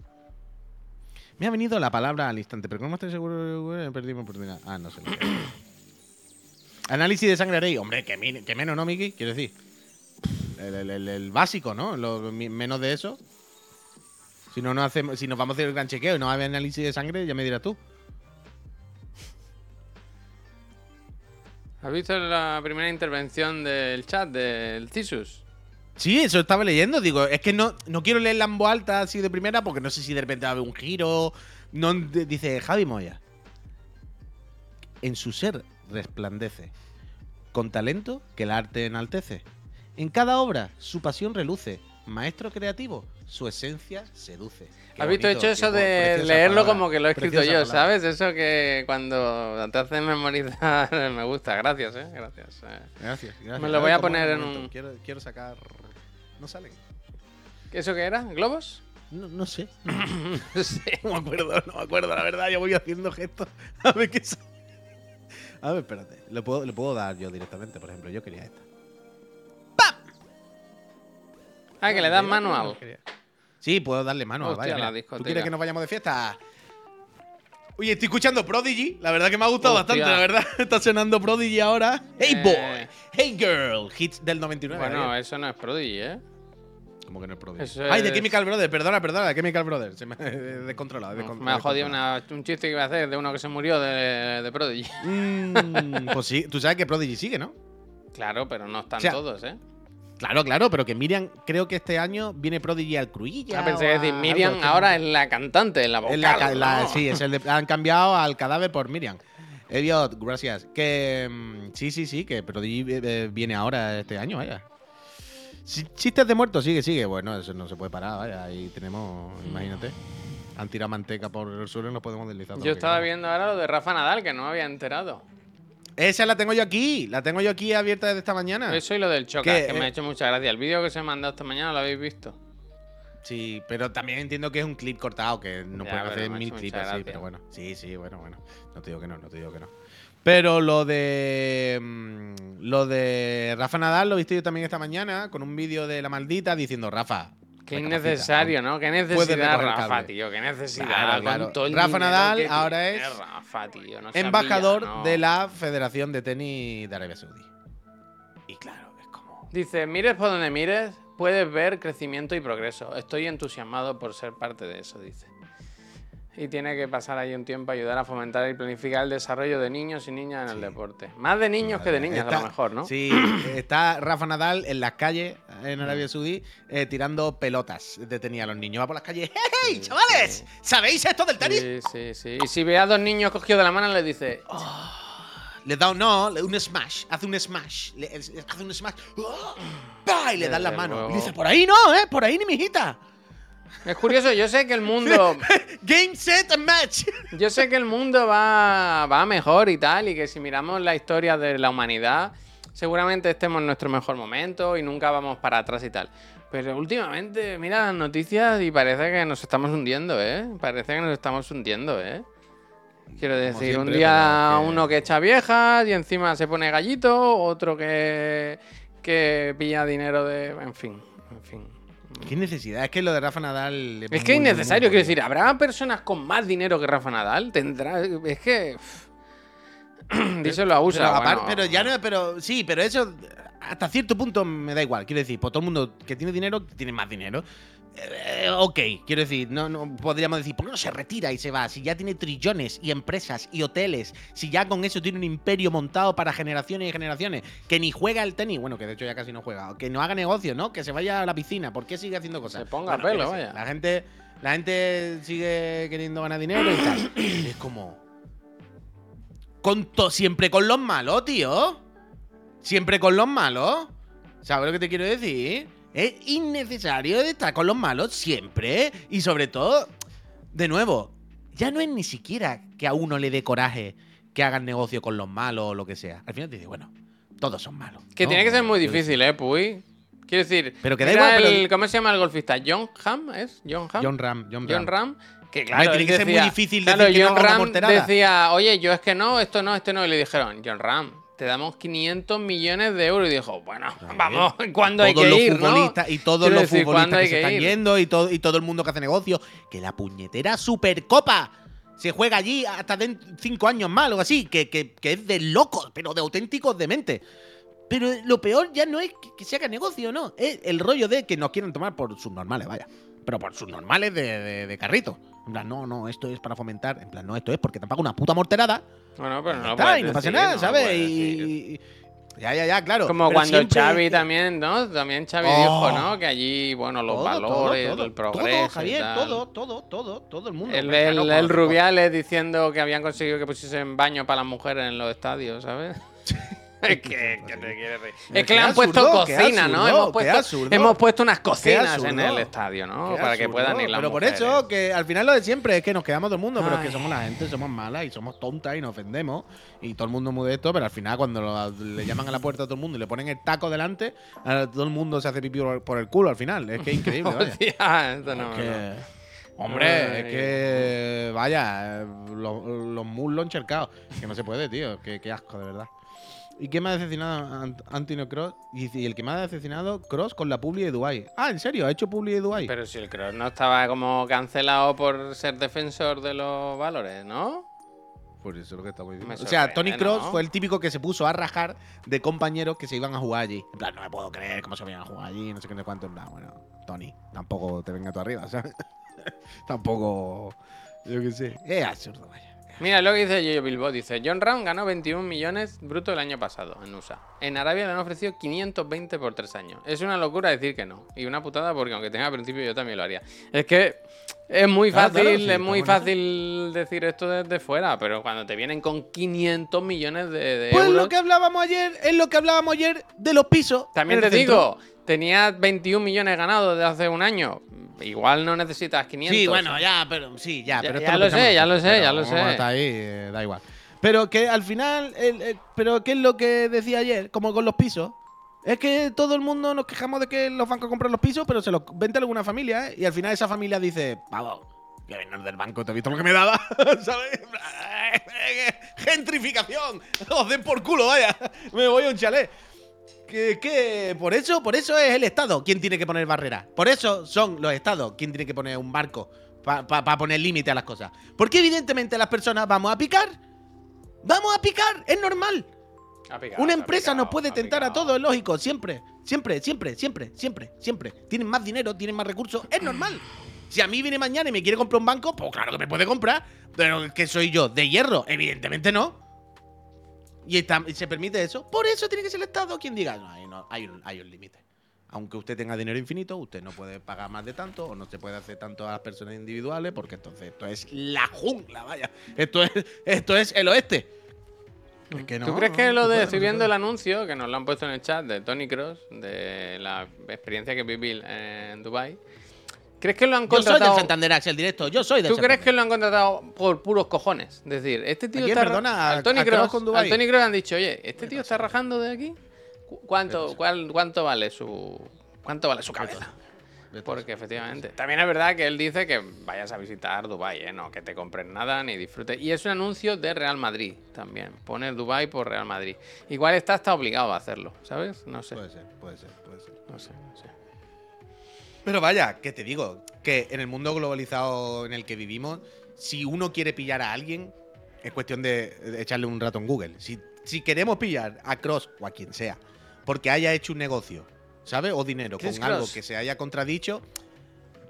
Speaker 2: Me ha venido la palabra al instante, pero como estoy seguro, mi oportunidad. Ah, no sé. Análisis de sangre rey. Hombre, que, menos, ¿no, Miki? Quiero decir. El, básico, ¿no? Lo- menos de eso. Si no, no hacemos, si nos vamos a hacer el gran chequeo y no va análisis de sangre, ya me dirás tú.
Speaker 1: ¿Has visto la primera intervención del chat del Cisus?
Speaker 2: Sí, eso estaba leyendo. Digo, es que no, no quiero leerla en voz alta así de primera porque no sé si de repente va a haber un giro. No, dice Javi Moya. En su ser resplandece, con talento que el arte enaltece. En cada obra su pasión reluce. Maestro creativo, su esencia seduce. Qué
Speaker 1: ¿Has visto
Speaker 2: bonito,
Speaker 1: hecho eso de leerlo
Speaker 2: palabra,
Speaker 1: como que lo he escrito yo,
Speaker 2: palabra.
Speaker 1: ¿sabes? Eso que cuando te hace memorizar me gusta. Gracias, ¿eh? Gracias. eh.
Speaker 2: Gracias, gracias.
Speaker 1: Me lo voy a
Speaker 2: ver, ¿cómo
Speaker 1: poner en un-
Speaker 2: Quiero, quiero sacar. ¿No salen?
Speaker 1: ¿Eso qué era? ¿Globos?
Speaker 2: No, no sé.
Speaker 1: No sé.
Speaker 2: No me acuerdo, no me acuerdo, la verdad. Yo voy haciendo gestos. A ver qué sale. A ver, espérate. Le puedo, le puedo dar yo directamente, por ejemplo. Yo quería esta.
Speaker 1: Ah, que le das manual.
Speaker 2: Sí, puedo darle mano.
Speaker 1: Hostia,
Speaker 2: vaya,
Speaker 1: la.
Speaker 2: ¿Tú
Speaker 1: discoteca.
Speaker 2: quieres que nos vayamos de fiesta? Oye, estoy escuchando Prodigy. La verdad que me ha gustado
Speaker 1: Hostia.
Speaker 2: bastante, la verdad. Está sonando Prodigy ahora. Hey
Speaker 1: Eh.
Speaker 2: boy, hey girl. Hits del 99.
Speaker 1: Bueno,
Speaker 2: ¿eh?
Speaker 1: eso no es Prodigy, ¿eh?
Speaker 2: ¿Cómo que no es Prodigy?
Speaker 1: eso
Speaker 2: Ay, de
Speaker 1: es-
Speaker 2: Chemical Brothers. Perdona, perdona, de Chemical Brothers. Se me he descontrolado. descon-
Speaker 1: Me ha jodido una- un chiste que iba a hacer de uno que se murió de, de Prodigy.
Speaker 2: Mm, pues sí, tú sabes que Prodigy sigue, ¿no?
Speaker 1: Claro, pero no están
Speaker 2: O sea,
Speaker 1: todos, ¿eh?
Speaker 2: Claro, claro, pero que Miriam, creo que este año viene Prodigy al Cruilla.
Speaker 1: Ah, pensé
Speaker 2: a
Speaker 1: decir, Miriam ahora es la cantante, la vocal.
Speaker 2: Es la la-
Speaker 1: ¿no?
Speaker 2: Sí, es el de- han cambiado al cadáver por Miriam. Elliot, gracias. Que mm, sí, sí, sí, que Prodigy eh, eh, viene ahora este año, vaya. Chistes de muertos, sigue, sigue. Bueno, eso no se puede parar, vaya. Ahí tenemos, imagínate. Han tirado manteca por el suelo y nos podemos deslizar.
Speaker 1: Yo estaba viendo ahora lo de Rafa Nadal, que no me había enterado.
Speaker 2: Esa la tengo yo aquí, la tengo yo aquí abierta desde esta mañana.
Speaker 1: Eso y lo del choca, que me ha hecho mucha gracia. El vídeo que se me ha mandado esta mañana lo habéis visto.
Speaker 2: Sí, pero también entiendo que es un clip cortado, que no
Speaker 1: Ya,
Speaker 2: pueden hacer mil clips así,
Speaker 1: gracia.
Speaker 2: pero bueno. Sí, sí, bueno, bueno. No te digo que no, no te digo que no. Pero lo de. mm, Lo de Rafa Nadal lo he visto yo también esta mañana con un vídeo de la maldita diciendo Rafa.
Speaker 1: Qué innecesario, ¿no? Qué necesidad, Rafa, tío. Qué necesidad.
Speaker 2: Claro,
Speaker 1: con
Speaker 2: claro.
Speaker 1: todo el
Speaker 2: Rafa Nadal ahora es
Speaker 1: Rafa, tío, no
Speaker 2: Embajador de la Federación de Tenis de Arabia Saudí. Y claro, es como.
Speaker 1: Dice, mires por donde mires, puedes ver crecimiento y progreso. Estoy entusiasmado por ser parte de eso, dice. Y tiene que pasar ahí un tiempo a ayudar a fomentar y planificar el desarrollo de niños y niñas en el deporte. Más de niños que de niñas, a lo mejor, ¿no?
Speaker 2: Sí, está Rafa Nadal en las calles en Arabia Saudí eh, tirando pelotas de tenis a los niños. Va por las calles. ¡Hey,
Speaker 1: Sí,
Speaker 2: chavales! ¿Sabéis esto del tenis?
Speaker 1: Sí, sí, sí. Y si ve a dos niños cogidos de la mano, le dice,
Speaker 2: Le da un no, le- un smash, hace un smash, le- hace un smash, ¡oh! Y le dan la mano.
Speaker 1: luego.
Speaker 2: Y dice, por ahí no, ¿eh? Por ahí ni mi hijita.
Speaker 1: Es curioso, yo sé que el mundo...
Speaker 2: Game, set, and match.
Speaker 1: Yo sé que el mundo va, va mejor y tal, y que si miramos la historia de la humanidad, seguramente estemos en nuestro mejor momento y nunca vamos para atrás y tal. Pero últimamente, mira las noticias y parece que nos estamos hundiendo, ¿eh? Parece que nos estamos hundiendo, ¿eh? Quiero decir, un día
Speaker 2: que-
Speaker 1: uno que echa viejas y encima se pone gallito, otro que, que pilla dinero de... En fin, en fin.
Speaker 2: Qué necesidad, es que lo de Rafa Nadal.
Speaker 1: Es que es innecesario, quiero decir, ¿habrá personas con más dinero que Rafa Nadal? Tendrá. Es que. Díselo a USA.
Speaker 2: Pero, aparte- pero ya no, pero sí, pero eso hasta cierto punto me da igual. Quiero decir, pues todo el mundo que tiene dinero tiene más dinero. Eh, ok, quiero decir, no, no podríamos decir, ¿por qué no se retira y se va? Si ya tiene trillones y empresas y hoteles, si ya con eso tiene un imperio montado para generaciones y generaciones, que ni juega el tenis, bueno, que de hecho ya casi no juega, que no haga negocio, ¿no? Que se vaya a la piscina, ¿por qué sigue haciendo cosas?
Speaker 1: Se ponga
Speaker 2: Bueno,
Speaker 1: pelo, vaya.
Speaker 2: La gente, la gente sigue queriendo ganar dinero y tal. es como. Con to- siempre con los malos, tío. Siempre con los malos. ¿Sabes lo que te quiero decir? Es innecesario estar con los malos siempre. Y sobre todo, de nuevo, ya no es ni siquiera que a uno le dé coraje que hagan negocio con los malos o lo que sea. Al final te dice, bueno, todos son malos.
Speaker 1: Que
Speaker 2: ¿no?
Speaker 1: tiene que ser muy difícil, ¿eh, Puy? Quiero decir.
Speaker 2: Pero que da igual, pero-
Speaker 1: el- ¿Cómo se llama el golfista? ¿John Ham? ¿Es? ¿John Ham?
Speaker 2: John Ram, John Ram.
Speaker 1: John Ram. Que claro,
Speaker 2: tiene que ser muy difícil
Speaker 1: claro,
Speaker 2: decir que
Speaker 1: John Ram decía, oye, yo es que no, esto no, este no. Y le dijeron, John Ram, te damos 500 millones de euros. Y dijo, bueno, vamos, ¿cuándo hay que ir, no?
Speaker 2: y todos los
Speaker 1: decir,
Speaker 2: futbolistas
Speaker 1: ¿cuándo
Speaker 2: que, se están
Speaker 1: ir?
Speaker 2: yendo y todo, y todo el mundo que hace negocio, que la puñetera Supercopa se juega allí hasta de cinco años más o algo así, que, que- que es de locos, pero de auténticos demente. Pero lo peor ya no es que, que se haga negocio, no. Es el rollo de que nos quieren tomar por sus normales, vaya. Pero por sus normales de, de- de carrito. En plan, no, no, esto es para fomentar. En plan, no, esto es porque te paga una puta morterada.
Speaker 1: Bueno, pero no
Speaker 2: está, y pasa
Speaker 1: decir,
Speaker 2: nada,
Speaker 1: no
Speaker 2: ¿sabes? Y, Ya, ya, ya, claro.
Speaker 1: Como
Speaker 2: Pero
Speaker 1: cuando
Speaker 2: siempre-
Speaker 1: Xavi también, ¿no? También Xavi
Speaker 2: Oh.
Speaker 1: dijo, ¿no? Que allí, bueno, los
Speaker 2: Todo,
Speaker 1: valores,
Speaker 2: todo, todo,
Speaker 1: el progreso.
Speaker 2: Todo,
Speaker 1: y
Speaker 2: Javier,
Speaker 1: tal.
Speaker 2: todo, todo, todo, todo el mundo.
Speaker 1: El, el, el Rubiales diciendo que habían conseguido que pusiesen baño para las mujeres en los estadios, ¿sabes? es que, que te quieres reír.
Speaker 2: Qué
Speaker 1: Es que le han
Speaker 2: absurdo,
Speaker 1: puesto
Speaker 2: qué
Speaker 1: cocina, ¿no?
Speaker 2: absurdo,
Speaker 1: Hemos
Speaker 2: qué
Speaker 1: puesto,
Speaker 2: absurdo.
Speaker 1: hemos puesto unas cocinas
Speaker 2: absurdo.
Speaker 1: en el estadio, ¿no?
Speaker 2: Qué
Speaker 1: Para que
Speaker 2: absurdo.
Speaker 1: puedan ir las
Speaker 2: Pero por
Speaker 1: mujeres.
Speaker 2: eso, que al final lo de siempre es que nos quedamos todo el mundo, pero es que somos la gente, somos malas y somos tontas y nos ofendemos. Y todo el mundo muy de esto, pero al final cuando lo- le llaman a la puerta a todo el mundo y le ponen el taco delante, todo el mundo se hace pipí por, el culo al final. Es que es increíble, vaya.
Speaker 1: Hostia, esto no,
Speaker 2: Es que-
Speaker 1: no.
Speaker 2: Hombre, es que. Vaya, eh, los, los muslos enchercados. Que no se puede, tío. Qué, qué asco, de verdad. ¿Y qué me ha decepcionado Ant- Antonio Cross? Y, y el que me ha decepcionado, Cross con la publi de Dubai. Ah, ¿en serio? ¿Ha hecho publi de Dubai?
Speaker 1: Pero si el Cross no estaba como cancelado por ser defensor de los valores, ¿no?
Speaker 2: Por eso es lo que estamos diciendo. O sea, Tony Cross
Speaker 1: ¿no?
Speaker 2: fue el típico que se puso a rajar de compañeros que se iban a jugar allí. En plan, no me puedo creer cómo se iban a jugar allí, no sé qué, no sé cuánto. En plan, bueno, Tony, tampoco te venga tú arriba, ¿sabes? tampoco. Yo qué sé. Es absurdo, vaya.
Speaker 1: Mira lo que dice Yoyo Bilbo. Dice, John Ram ganó 21 millones bruto el año pasado en USA. En Arabia le han ofrecido 520 por tres años. Es una locura decir que no. Y una putada porque aunque tenga principio yo también lo haría. Es que es muy
Speaker 2: Claro,
Speaker 1: fácil,
Speaker 2: claro, sí,
Speaker 1: es muy fácil decir esto desde fuera, pero cuando te vienen con 500 millones de, de
Speaker 2: Pues
Speaker 1: euros...
Speaker 2: lo que hablábamos ayer, es lo que hablábamos ayer de los pisos.
Speaker 1: También te
Speaker 2: centro.
Speaker 1: Tenías 21 millones ganados de hace un año. Igual no necesitas 500.
Speaker 2: Sí, bueno, ya, pero sí, ya.
Speaker 1: Ya-
Speaker 2: pero
Speaker 1: ya lo
Speaker 2: pensamos
Speaker 1: sé, ya lo sé,
Speaker 2: pero
Speaker 1: ya lo
Speaker 2: como
Speaker 1: sé.
Speaker 2: Está ahí, eh, da igual. Pero que al final, el- el- pero ¿qué es lo que decía ayer? Como con los pisos. Es que todo el mundo nos quejamos de que los bancos compran los pisos, pero se los vende alguna familia, ¿eh? Y al final esa familia dice, voy a venir del banco, ¿te has visto lo que me daba? ¿Sabes? Gentrificación. Os den por culo, vaya. Me voy a un chalet. Que, que por eso, por eso es el Estado quien tiene que poner barreras. Por eso son los Estados quien tiene que poner un barco para poner límite a las cosas. Porque evidentemente las personas vamos a picar. Vamos a picar, es normal.
Speaker 1: Picado,
Speaker 2: Una empresa
Speaker 1: picado,
Speaker 2: nos puede tentar a todos, es lógico, siempre, siempre, siempre, siempre, siempre, siempre. Tienen más dinero, tienen más recursos, es normal. Si a mí viene mañana y me quiere comprar un banco, pues claro que me puede comprar. Pero que soy yo, de hierro, evidentemente no. Y, está- y se permite eso. Por eso tiene que ser el Estado quien diga, no, hay, no, hay un, hay un límite. Aunque usted tenga dinero infinito, usted no puede pagar más de tanto o no se puede hacer tanto a las personas individuales porque entonces esto es la jungla, vaya. Esto es, esto es el oeste. Es que no,
Speaker 1: ¿Tú crees que lo de. Estoy viendo el anuncio que nos lo han puesto en el chat de Tony Cross, de la experiencia que viví en Dubai. ¿Crees que lo han
Speaker 2: Yo soy del
Speaker 1: contratado?
Speaker 2: Santander Axel directo. Yo soy del
Speaker 1: ¿Tú crees que lo han contratado por puros cojones? Es decir, este tío
Speaker 2: ¿A quién,
Speaker 1: está.
Speaker 2: perdona?
Speaker 1: al Tony
Speaker 2: ¿A- a Kroos
Speaker 1: Cross, al Tony Cross han dicho, oye, este tío está rajando de aquí. ¿Cu- ¿Cuánto, cuál- cuánto vale su. ¿Cuánto vale su cabeza? Porque efectivamente. También es verdad que él dice que vayas a visitar Dubai, ¿eh? no que te compres nada ni disfrutes. Y es un anuncio de Real Madrid también. Poner Dubai por Real Madrid. Igual está hasta obligado a hacerlo, ¿sabes? No sé.
Speaker 2: Puede ser, puede ser, puede ser.
Speaker 1: No sé, no sé.
Speaker 2: Pero vaya, que te digo, que en el mundo globalizado en el que vivimos, si uno quiere pillar a alguien, es cuestión de, echarle un rato en Google. Si, si queremos pillar a Cross o a quien sea, porque haya hecho un negocio, ¿sabes? O dinero
Speaker 1: ¿Qué
Speaker 2: con algo que se haya contradicho,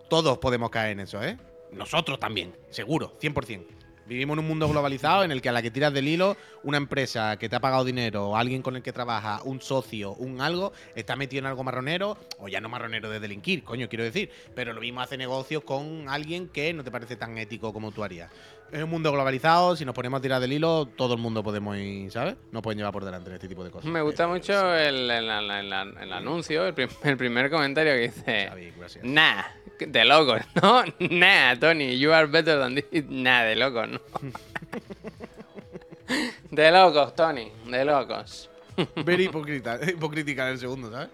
Speaker 2: todos podemos caer en eso, ¿eh? Nosotros también, seguro, 100%. Vivimos en un mundo globalizado en el que a la que tiras del hilo, una empresa que te ha pagado dinero, alguien con el que trabaja, un socio, un algo, está metido en algo marronero, o ya no marronero de delinquir, coño, quiero decir. Pero lo mismo hace negocios con alguien que no te parece tan ético como tú harías. Es un mundo globalizado, si nos ponemos a tirar del hilo, todo el mundo podemos ir, ¿sabes? Nos pueden llevar por delante en este tipo de cosas.
Speaker 1: Me gusta
Speaker 2: Eh,
Speaker 1: mucho el, el- el- el- anuncio, el, prim- primer comentario que dice. Nah, de locos, ¿no? Nah, Tony, you are better than this. Nah, de locos, ¿no? De locos, Tony, de locos.
Speaker 2: Very hipócrita, hipocrítica en el segundo, ¿sabes?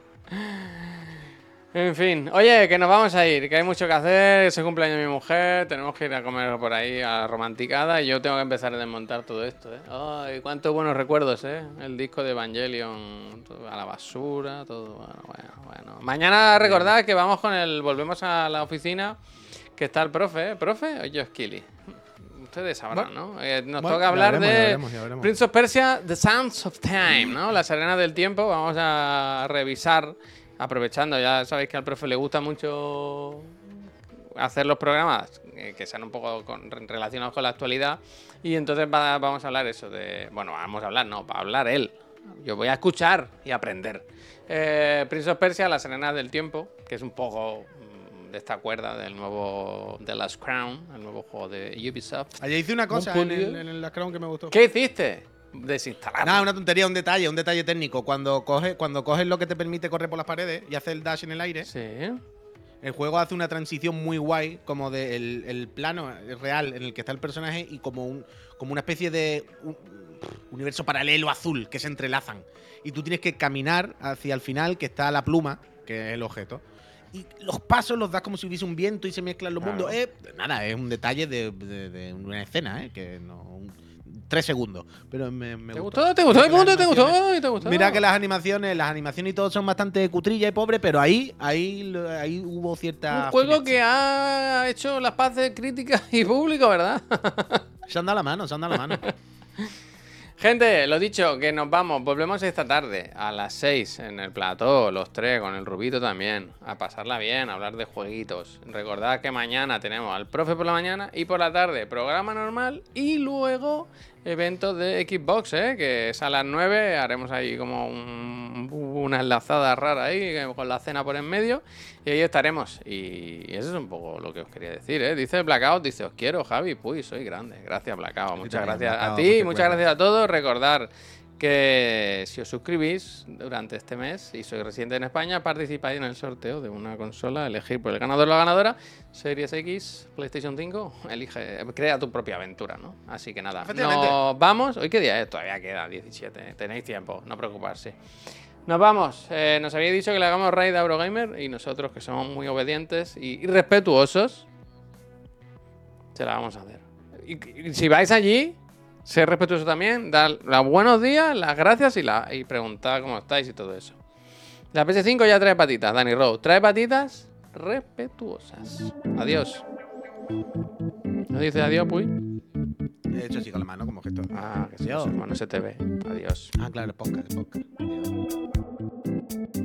Speaker 1: En fin, oye, que nos vamos a ir, que hay mucho que hacer, es el cumpleaños de mi mujer, tenemos que ir a comer por ahí a la romanticada y yo tengo que empezar a desmontar todo esto, ¿eh? Ay, cuántos buenos recuerdos, ¿eh? El disco de Evangelion todo a la basura, todo, bueno, bueno, bueno. Mañana recordad que vamos con el, volvemos a la oficina, que está el profe, ¿eh? ¿Profe o yo Skilly? Ustedes sabrán, ¿no? Eh, nos
Speaker 2: Bueno,
Speaker 1: toca
Speaker 2: ya
Speaker 1: hablar
Speaker 2: veremos, ya
Speaker 1: de
Speaker 2: veremos, ya veremos.
Speaker 1: Prince of Persia, The Sands of Time, ¿no? Las arenas del tiempo. Vamos a revisar, aprovechando, ya sabéis que al profe le gusta mucho hacer los programas eh, que sean un poco con- relacionados con la actualidad. Y entonces va- vamos a hablar eso de. Bueno, vamos a hablar, no, va a hablar él. Yo voy a escuchar y aprender. Eh, Prince of Persia, Las Arenas del Tiempo, que es un poco mm, de esta cuerda del nuevo The Last Crown, el nuevo juego de Ubisoft.
Speaker 2: Ayer hice una cosa en el, en el Last Crown que me gustó.
Speaker 1: ¿Qué hiciste? Desinstalar.
Speaker 2: Nada, una tontería, un detalle, un detalle técnico. Cuando coges, cuando coges lo que te permite correr por las paredes y haces el dash en el aire,
Speaker 1: Sí.
Speaker 2: el juego hace una transición muy guay, como del el plano real en el que está el personaje y como un como una especie de un- universo paralelo azul que se entrelazan. Y tú tienes que caminar hacia el final, que está la pluma, que es el objeto. Y los pasos los das como si hubiese un viento y se mezclan los
Speaker 1: Claro.
Speaker 2: mundos. Eh, nada, es un detalle de, de- de una escena, ¿eh? Que no. un- tres segundos. Pero me, me
Speaker 1: ¿Te gustó? ¿Te gustó? ¿Te gustó? ¿Te gustó?
Speaker 2: Mira que las animaciones, las animaciones y todo son bastante cutrillas y pobres, pero ahí, ahí, ahí hubo cierta.
Speaker 1: Un juego que ha hecho las paces críticas y público, ¿verdad?
Speaker 2: Se anda la mano, se anda la mano.
Speaker 1: Gente, lo dicho, que nos vamos. Volvemos esta tarde a las 6 en el plató, los tres, con el Rubito también. A pasarla bien, a hablar de jueguitos. Recordad que mañana tenemos al profe por la mañana y por la tarde programa normal y luego eventos de Xbox, ¿eh? que es a las 9. Haremos ahí como un- una enlazada rara ahí con la cena por en medio y ahí estaremos. Y eso es un poco lo que os quería decir. ¿eh? Dice Blackout, dice, os quiero, Javi. Uy, soy grande. Gracias, Blackout. Muchas gracias a ti,
Speaker 2: muchas gracias
Speaker 1: a todos. Recordar que si os suscribís durante este mes y sois residente en España, participáis en el sorteo de una consola, elegir por el ganador o la ganadora, Series X, PlayStation 5, elige, crea tu propia aventura, ¿no? Así que nada, nos vamos. ¿Hoy qué día es? Todavía queda 17, tenéis tiempo, no preocuparse. Nos vamos. Eh, nos había dicho que le hagamos raid a Eurogamer y nosotros, que somos muy obedientes y, y respetuosos, se la vamos a hacer. Y, y si vais allí, ser respetuoso también, dar los buenos días, las gracias y, la, y preguntar cómo estáis y todo eso. La PS5 ya trae patitas, Danny Rowe. Trae patitas respetuosas. Adiós. ¿No dice adiós, Puy?
Speaker 2: He hecho así con la mano como gesto.
Speaker 1: Ah, que sí,
Speaker 2: Adiós.
Speaker 1: no se te ve. Adiós.
Speaker 2: Ah, claro, el podcast, el podcast. Adiós.